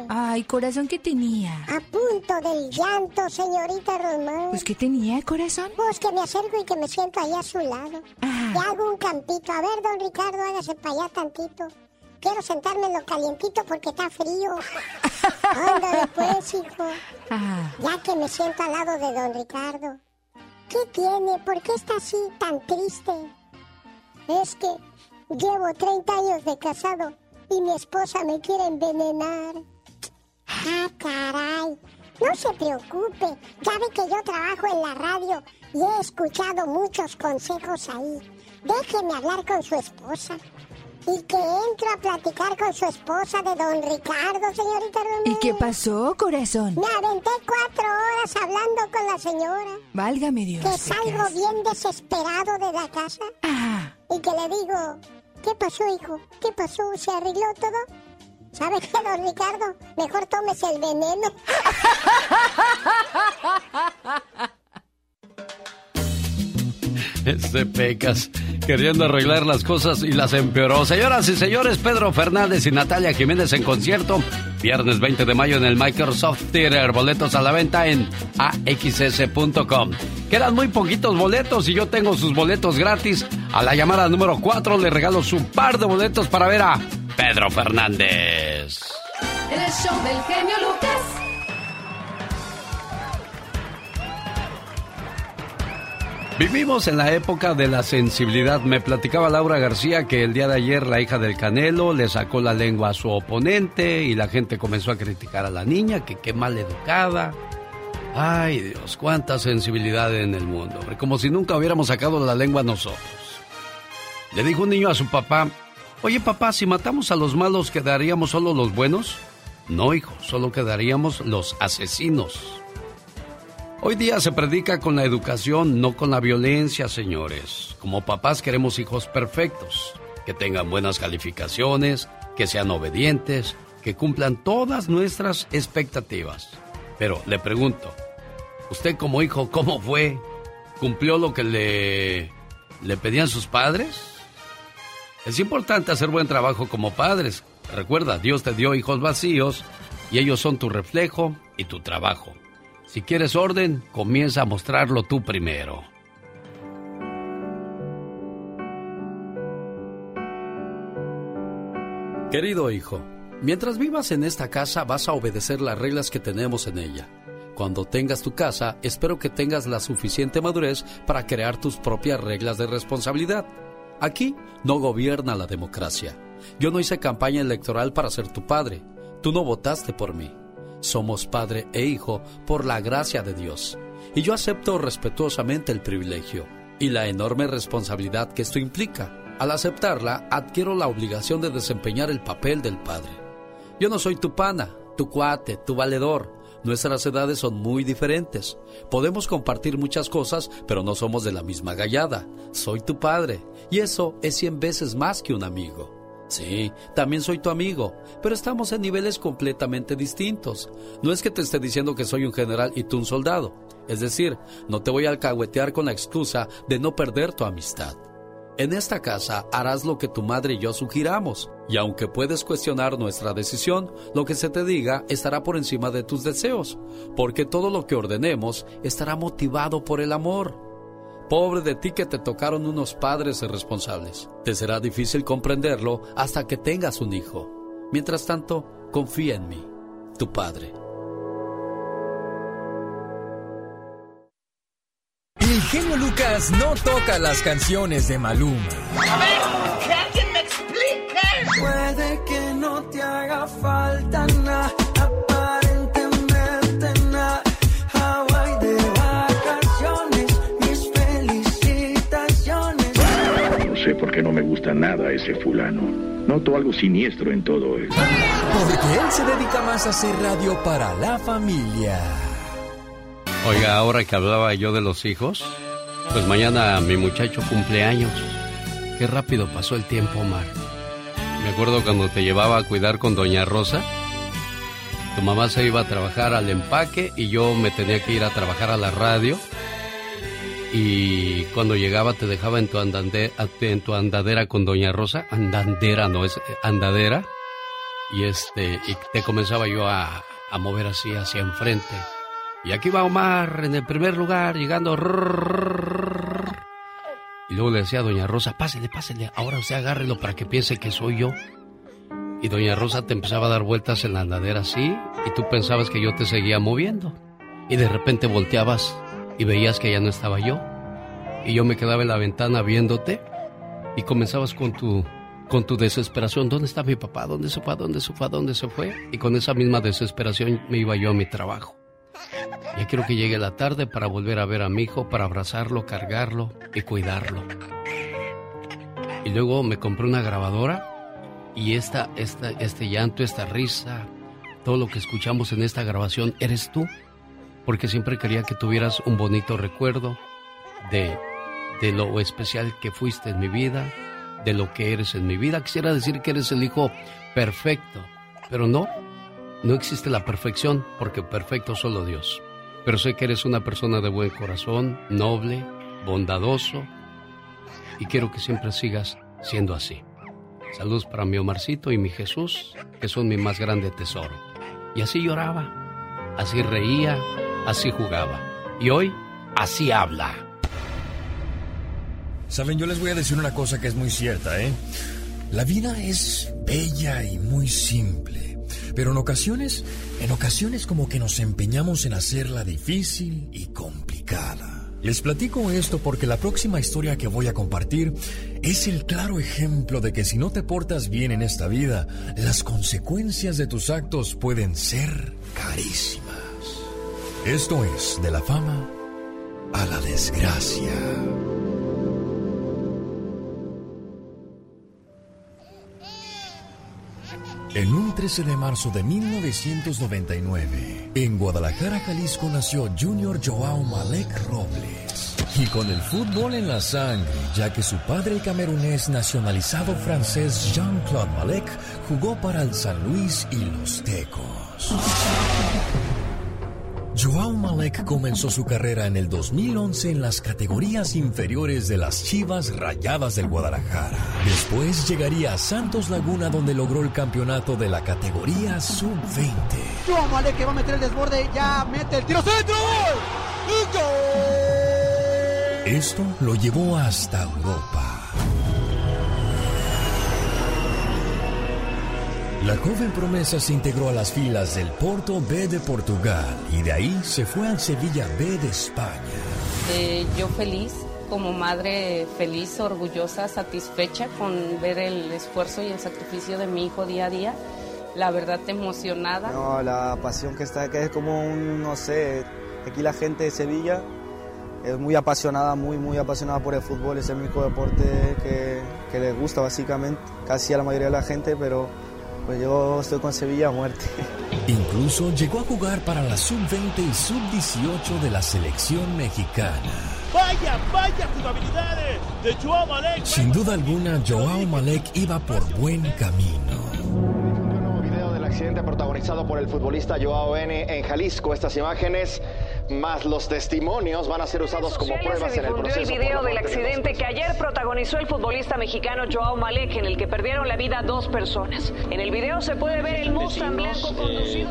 Ay, corazón, ¿qué tenía? A punto del llanto, señorita Román. Pues, ¿qué tenía, corazón? Pues que me acerco y que me siento ahí a su lado. Y hago un campito. A ver, don Ricardo, hágase para allá tantito. Quiero sentarme en lo calientito porque está frío. [LAUGHS] Ándale pues, hijo. Ya que me siento al lado de don Ricardo. ¿Qué tiene? ¿Por qué está así tan triste? Es que llevo 30 años de casado y mi esposa me quiere envenenar. Ah, caray. No se preocupe. Ya ve que yo trabajo en la radio y he escuchado muchos consejos ahí. Déjeme hablar con su esposa. Y que entro a platicar con su esposa de don Ricardo, señorita Romero. ¿Y qué pasó, corazón? Me aventé cuatro horas hablando con la señora. Válgame Dios. Que salgo bien desesperado de la casa. Y que le digo, ¿qué pasó, hijo? ¿Qué pasó? ¿Se arregló todo? ¿Sabe qué, don Ricardo? Mejor tómese el veneno. [LAUGHS] [LAUGHS] Este Pecas queriendo arreglar las cosas y las empeoró. Señoras y señores, Pedro Fernández y Natalia Jiménez en concierto. Viernes 20 de mayo en el Microsoft Theater. Boletos a la venta en axs.com. Quedan muy poquitos boletos y yo tengo sus boletos gratis. A la llamada número 4 le regalo su par de boletos para ver a Pedro Fernández. El show del genio Lucas. Vivimos en la época de la sensibilidad. Me platicaba Laura García que el día de ayer la hija del Canelo le sacó la lengua a su oponente y la gente comenzó a criticar a la niña, que qué mal educada. Ay Dios, cuánta sensibilidad en el mundo. Como si nunca hubiéramos sacado la lengua nosotros. Le dijo un niño a su papá, oye papá, si matamos a los malos, ¿quedaríamos solo los buenos? No, hijo, solo quedaríamos los asesinos. Hoy día se predica con la educación, no con la violencia, señores. Como papás queremos hijos perfectos, que tengan buenas calificaciones, que sean obedientes, que cumplan todas nuestras expectativas. Pero le pregunto, ¿usted como hijo cómo fue? ¿Cumplió lo que le, le pedían sus padres? Es importante hacer buen trabajo como padres. Recuerda, Dios te dio hijos vacíos y ellos son tu reflejo y tu trabajo. Si quieres orden, comienza a mostrarlo tú primero. Querido hijo, mientras vivas en esta casa vas a obedecer las reglas que tenemos en ella. Cuando tengas tu casa, espero que tengas la suficiente madurez para crear tus propias reglas de responsabilidad. Aquí no gobierna la democracia. Yo no hice campaña electoral para ser tu padre. Tú no votaste por mí. Somos padre e hijo por la gracia de Dios. Y yo acepto respetuosamente el privilegio y la enorme responsabilidad que esto implica. Al aceptarla, adquiero la obligación de desempeñar el papel del padre. Yo no soy tu pana, tu cuate, tu valedor. Nuestras edades son muy diferentes. Podemos compartir muchas cosas, pero no somos de la misma gallada. Soy tu padre, y eso es cien veces más que un amigo. Sí, también soy tu amigo, pero estamos en niveles completamente distintos. No es que te esté diciendo que soy un general y tú un soldado. Es decir, no te voy a alcahuetear con la excusa de no perder tu amistad. En esta casa harás lo que tu madre y yo sugiramos, y aunque puedes cuestionar nuestra decisión, lo que se te diga estará por encima de tus deseos, porque todo lo que ordenemos estará motivado por el amor. Pobre de ti que te tocaron unos padres irresponsables. Te será difícil comprenderlo hasta que tengas un hijo. Mientras tanto, confía en mí, tu padre. El genio Lucas no toca las canciones de Maluma. A ver, que alguien me explique. Puede que no te haga falta nada porque no me gusta nada ese fulano. Noto algo siniestro en todo esto. Porque él se dedica más a hacer radio para la familia. Oiga, ahora que hablaba yo de los hijos, pues mañana mi muchacho cumple años. Qué rápido pasó el tiempo, Omar. Me acuerdo cuando te llevaba a cuidar con Doña Rosa. Tu mamá se iba a trabajar al empaque y yo me tenía que ir a trabajar a la radio y cuando llegaba te dejaba en tu, en tu andadera con Doña Rosa, andandera, no es eh, andadera, y este, y te comenzaba yo a, a mover así hacia enfrente. Y aquí va Omar en el primer lugar, llegando. Y luego le decía a Doña Rosa, pásele, pásele, ahora usted agárrelo para que piense que soy yo. Y Doña Rosa te empezaba a dar vueltas en la andadera así, y tú pensabas que yo te seguía moviendo. Y de repente volteabas y veías que ya no estaba yo. Y yo me quedaba en la ventana viéndote y comenzabas con tu con tu desesperación, ¿dónde está mi papá? ¿Dónde se fue? ¿Dónde se fue? ¿Dónde se fue? Y con esa misma desesperación me iba yo a mi trabajo. Ya quiero que llegue la tarde para volver a ver a mi hijo, para abrazarlo, cargarlo y cuidarlo. Y luego me compré una grabadora y esta, esta, este llanto, esta risa, todo lo que escuchamos en esta grabación, eres tú porque siempre quería que tuvieras un bonito recuerdo de, de lo especial que fuiste en mi vida, de lo que eres en mi vida. Quisiera decir que eres el hijo perfecto, pero no, no existe la perfección porque perfecto solo Dios. Pero sé que eres una persona de buen corazón, noble, bondadoso, y quiero que siempre sigas siendo así. Saludos para mi Omarcito y mi Jesús, que son mi más grande tesoro. Y así lloraba, así reía, así jugaba. Y hoy, así habla. Saben, yo les voy a decir una cosa que es muy cierta, ¿eh? La vida es bella y muy simple, pero en ocasiones, en ocasiones como que nos empeñamos en hacerla difícil y complicada. Les platico esto porque la próxima historia que voy a compartir es el claro ejemplo de que si no te portas bien en esta vida, las consecuencias de tus actos pueden ser carísimas. Esto es de la fama a la desgracia. En un 13 de marzo de 1999, en Guadalajara, Jalisco, nació Junior Joao Malek Robles. Y con el fútbol en la sangre, ya que su padre camerunés nacionalizado francés Jean-Claude Malek jugó para el San Luis y los Tecos. Joao Malek comenzó su carrera en el 2011 en las categorías inferiores de las Chivas Rayadas del Guadalajara. Después llegaría a Santos Laguna donde logró el campeonato de la categoría sub-20. Joao Malek que va a meter el desborde, ya mete el tiro centro. ¡Gol! Esto lo llevó hasta Europa. La joven promesa se integró a las filas del Porto B de Portugal y de ahí se fue al Sevilla B de España. Eh, yo feliz, como madre feliz, orgullosa, satisfecha con ver el esfuerzo y el sacrificio de mi hijo día a día. La verdad emocionada. No, la pasión que está acá es como un, no sé, aquí la gente de Sevilla es muy apasionada, muy, muy apasionada por el fútbol. Es el único deporte que, que les gusta básicamente, casi a la mayoría de la gente, pero pues yo estoy con Sevilla a muerte. [LAUGHS] Incluso llegó a jugar para la sub-20 y sub-18 de la selección mexicana. ¡Vaya, vaya jugabilidades de Joao Malek! Sin duda alguna, Joao Malek iba por buen camino. Un nuevo video del accidente protagonizado por el futbolista Joao N. en Jalisco. Estas imágenes más los testimonios van a ser usados como pruebas se en el proceso. el video del accidente que ayer protagonizó el futbolista mexicano Joao Malek, en el que perdieron la vida dos personas. En el video se puede ver el Mustang blanco conducido.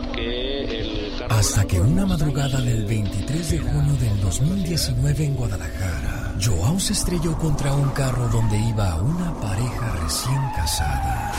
Hasta que una madrugada del 23 de junio del 2019 en Guadalajara, Joao se estrelló contra un carro donde iba una pareja recién casada.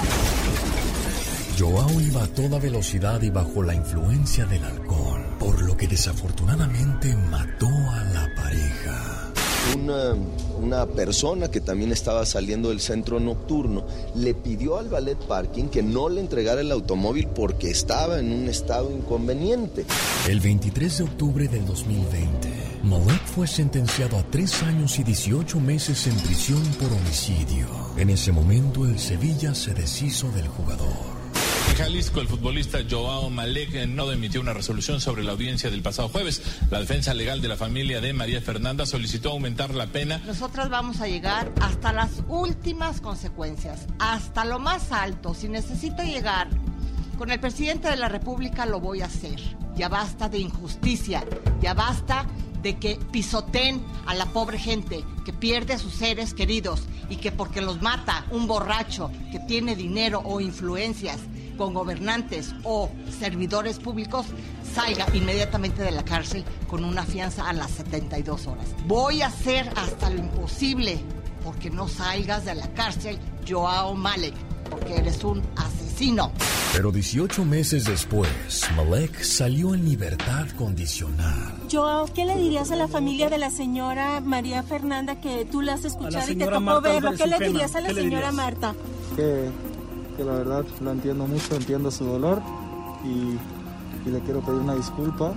Joao iba a toda velocidad y bajo la influencia del alcohol, por lo que desafortunadamente mató a la pareja. Una, una persona que también estaba saliendo del centro nocturno le pidió al ballet parking que no le entregara el automóvil porque estaba en un estado inconveniente. El 23 de octubre del 2020, Malek fue sentenciado a tres años y 18 meses en prisión por homicidio. En ese momento, el Sevilla se deshizo del jugador. Jalisco, el futbolista Joao Malek no emitió una resolución sobre la audiencia del pasado jueves. La defensa legal de la familia de María Fernanda solicitó aumentar la pena. Nosotras vamos a llegar hasta las últimas consecuencias, hasta lo más alto. Si necesito llegar con el presidente de la República, lo voy a hacer. Ya basta de injusticia, ya basta de que pisoteen a la pobre gente que pierde a sus seres queridos y que porque los mata un borracho que tiene dinero o influencias con gobernantes o servidores públicos salga inmediatamente de la cárcel con una fianza a las 72 horas. Voy a hacer hasta lo imposible porque no salgas de la cárcel, Joao Malek, porque eres un asesino. Pero 18 meses después, Malek salió en libertad condicional. Joao, ¿qué le dirías a la familia de la señora María Fernanda que tú la has escuchado y te tocó Marta verlo? ¿Qué le dirías a la ¿qué le señora dirías? Marta? Que, que la verdad lo entiendo mucho, entiendo su dolor y, y le quiero pedir una disculpa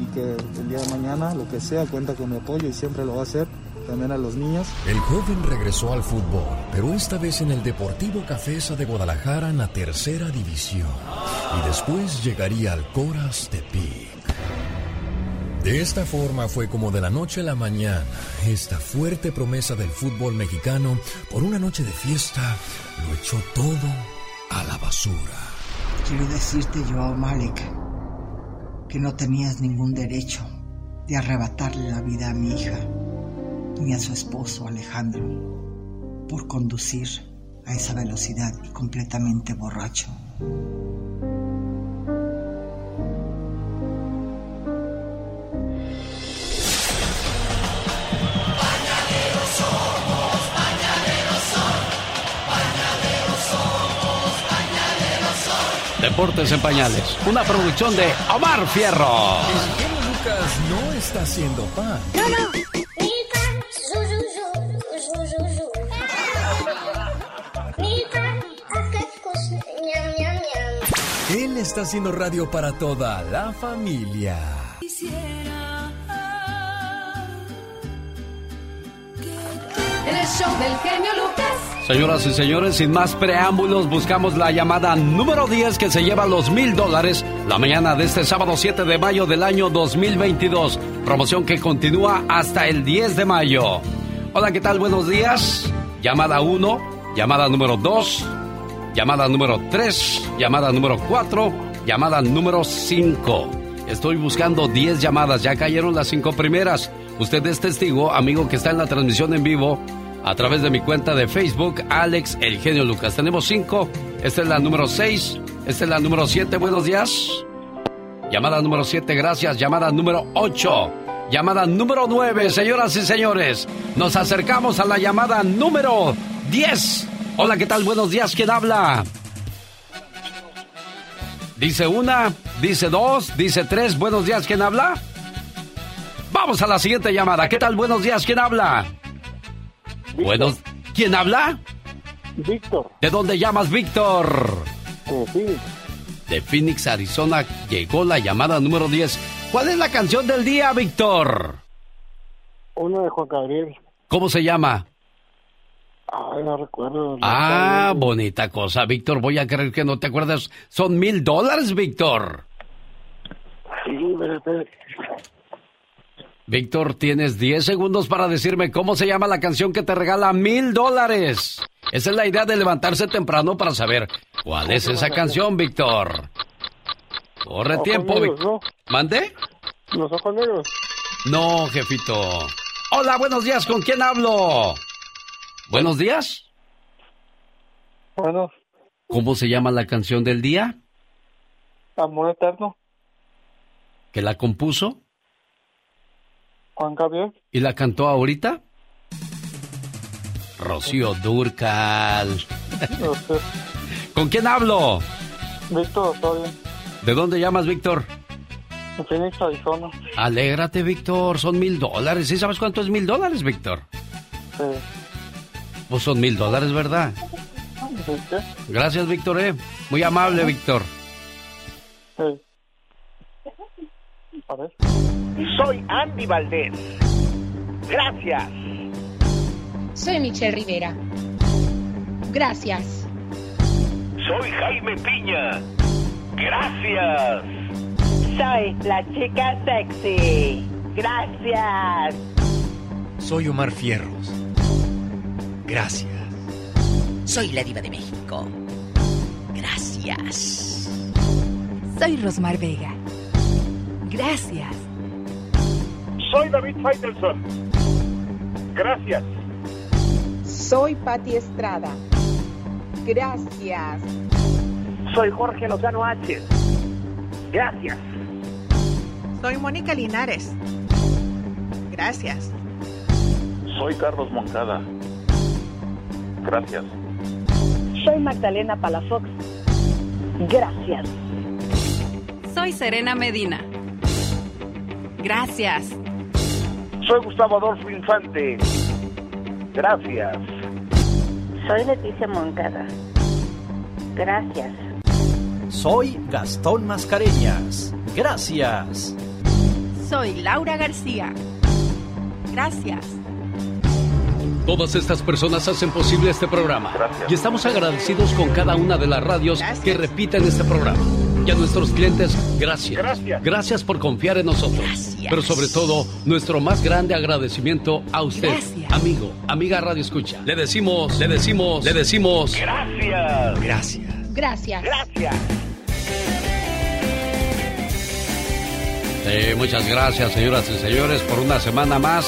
y que el día de mañana, lo que sea, cuenta con mi apoyo y siempre lo va a hacer, también a los niños. El joven regresó al fútbol, pero esta vez en el Deportivo Cafesa de Guadalajara en la tercera división. Y después llegaría al Coras Tepic. De esta forma fue como de la noche a la mañana, esta fuerte promesa del fútbol mexicano, por una noche de fiesta, lo echó todo a la basura. Quiero decirte, Joao Malek, que no tenías ningún derecho de arrebatarle la vida a mi hija ni a su esposo Alejandro por conducir a esa velocidad y completamente borracho. Deportes en Pañales. Una producción de Omar Fierro. El Lucas no está haciendo pan. No, no. Él está haciendo radio para toda la familia. Show del genio Lucas. Señoras y señores, sin más preámbulos, buscamos la llamada número 10 que se lleva los mil dólares la mañana de este sábado 7 de mayo del año 2022. Promoción que continúa hasta el 10 de mayo. Hola, ¿qué tal? Buenos días. Llamada 1, llamada número 2, llamada número 3, llamada número 4, llamada número 5. Estoy buscando 10 llamadas, ya cayeron las 5 primeras. Usted es testigo, amigo que está en la transmisión en vivo a través de mi cuenta de Facebook, Alex El Genio Lucas. Tenemos 5, esta es la número 6, esta es la número 7, buenos días. Llamada número 7, gracias. Llamada número 8. Llamada número 9, señoras y señores. Nos acercamos a la llamada número 10. Hola, ¿qué tal? Buenos días, ¿quién habla? Dice una, dice dos, dice tres. Buenos días, ¿quién habla? Vamos a la siguiente llamada. ¿Qué tal? Buenos días, ¿quién habla? Buenos. ¿Quién habla? Víctor. ¿De dónde llamas, Víctor? De Phoenix. De Phoenix, Arizona, llegó la llamada número 10. ¿Cuál es la canción del día, Víctor? Uno de Juan Gabriel. ¿Cómo se llama? Ay, no recuerdo. Ah, bonita cosa, Víctor. Voy a creer que no te acuerdas. Son mil dólares, Víctor. Sí, pero- Víctor, tienes 10 segundos para decirme cómo se llama la canción que te regala mil dólares. Esa es la idea de levantarse temprano para saber cuál es esa canción, Víctor. Corre tiempo, Víctor. ¿Mande? Los ojos negros. No, jefito. Hola, buenos días. ¿Con quién hablo? Buenos días. Bueno, ¿Cómo se llama la canción del día? Amor Eterno. ¿Que la compuso Juan Gabriel. y la cantó ahorita? Rocío Durcal. ¿Con quién hablo? Víctor, bien. ¿De dónde llamas, Víctor? En Phoenix, Arizona. Alégrate, Víctor. Son mil dólares. ¿Sí sabes cuánto es mil dólares, Víctor? Sí. Pues son mil dólares, ¿verdad? ¿Viste? Gracias, Víctor. eh. Muy amable, Víctor. Sí. A ver. Soy Andy Valdés. Gracias. Soy Michelle Rivera. Gracias. Soy Jaime Piña. Gracias. Soy la chica sexy. Gracias. Soy Omar Fierros. Gracias. Soy la diva de México. Gracias. Soy Rosmar Vega. Gracias. Soy David Faitelson. Gracias. Soy Patti Estrada. Gracias. Soy Jorge Lozano H. Gracias. Soy Mónica Linares. Gracias. Soy Carlos Moncada. Gracias. Soy Magdalena Palafox. Gracias. Soy Serena Medina. Gracias. Soy Gustavo Adolfo Infante. Gracias. Soy Leticia Moncada. Gracias. Soy Gastón Mascareñas. Gracias. Soy Laura García. Gracias. Todas estas personas hacen posible este programa. Y estamos agradecidos con cada una de las radios que repiten este programa. Y a nuestros clientes, gracias. Gracias. por confiar en nosotros. Pero sobre todo, nuestro más grande agradecimiento a usted, Gracias. amigo, amiga Radio Escucha. Le decimos, le decimos, le decimos. Gracias. Gracias. Gracias. Gracias. Sí, muchas gracias, señoras y señores, por una semana más.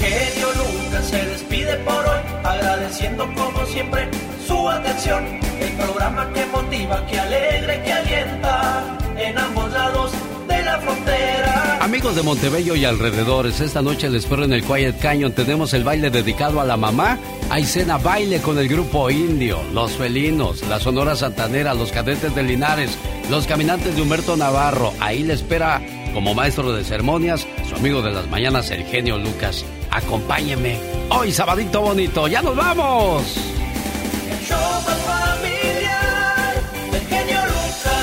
El genio Lucas se despide por hoy, agradeciendo como siempre su atención. El programa que motiva, que alegra que alienta en ambos lados de la frontera. Amigos de Montebello y alrededores, esta noche les espero en el Quiet Canyon. Tenemos el baile dedicado a la mamá. Hay cena baile con el grupo indio, los felinos, la Sonora Santanera, los cadetes de Linares, los caminantes de Humberto Navarro. Ahí le espera como maestro de ceremonias su amigo de las mañanas, el genio Lucas. Acompáñeme. Hoy, sabadito bonito. ¡Ya nos vamos!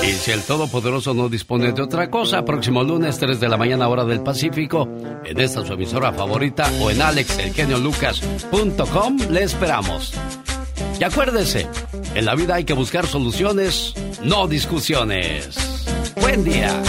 Y si el Todopoderoso no dispone de otra cosa, próximo lunes 3 de la mañana hora del Pacífico, en esta su emisora favorita o en alexelgeniolucas.com le esperamos. Y acuérdese, en la vida hay que buscar soluciones, no discusiones. Buen día.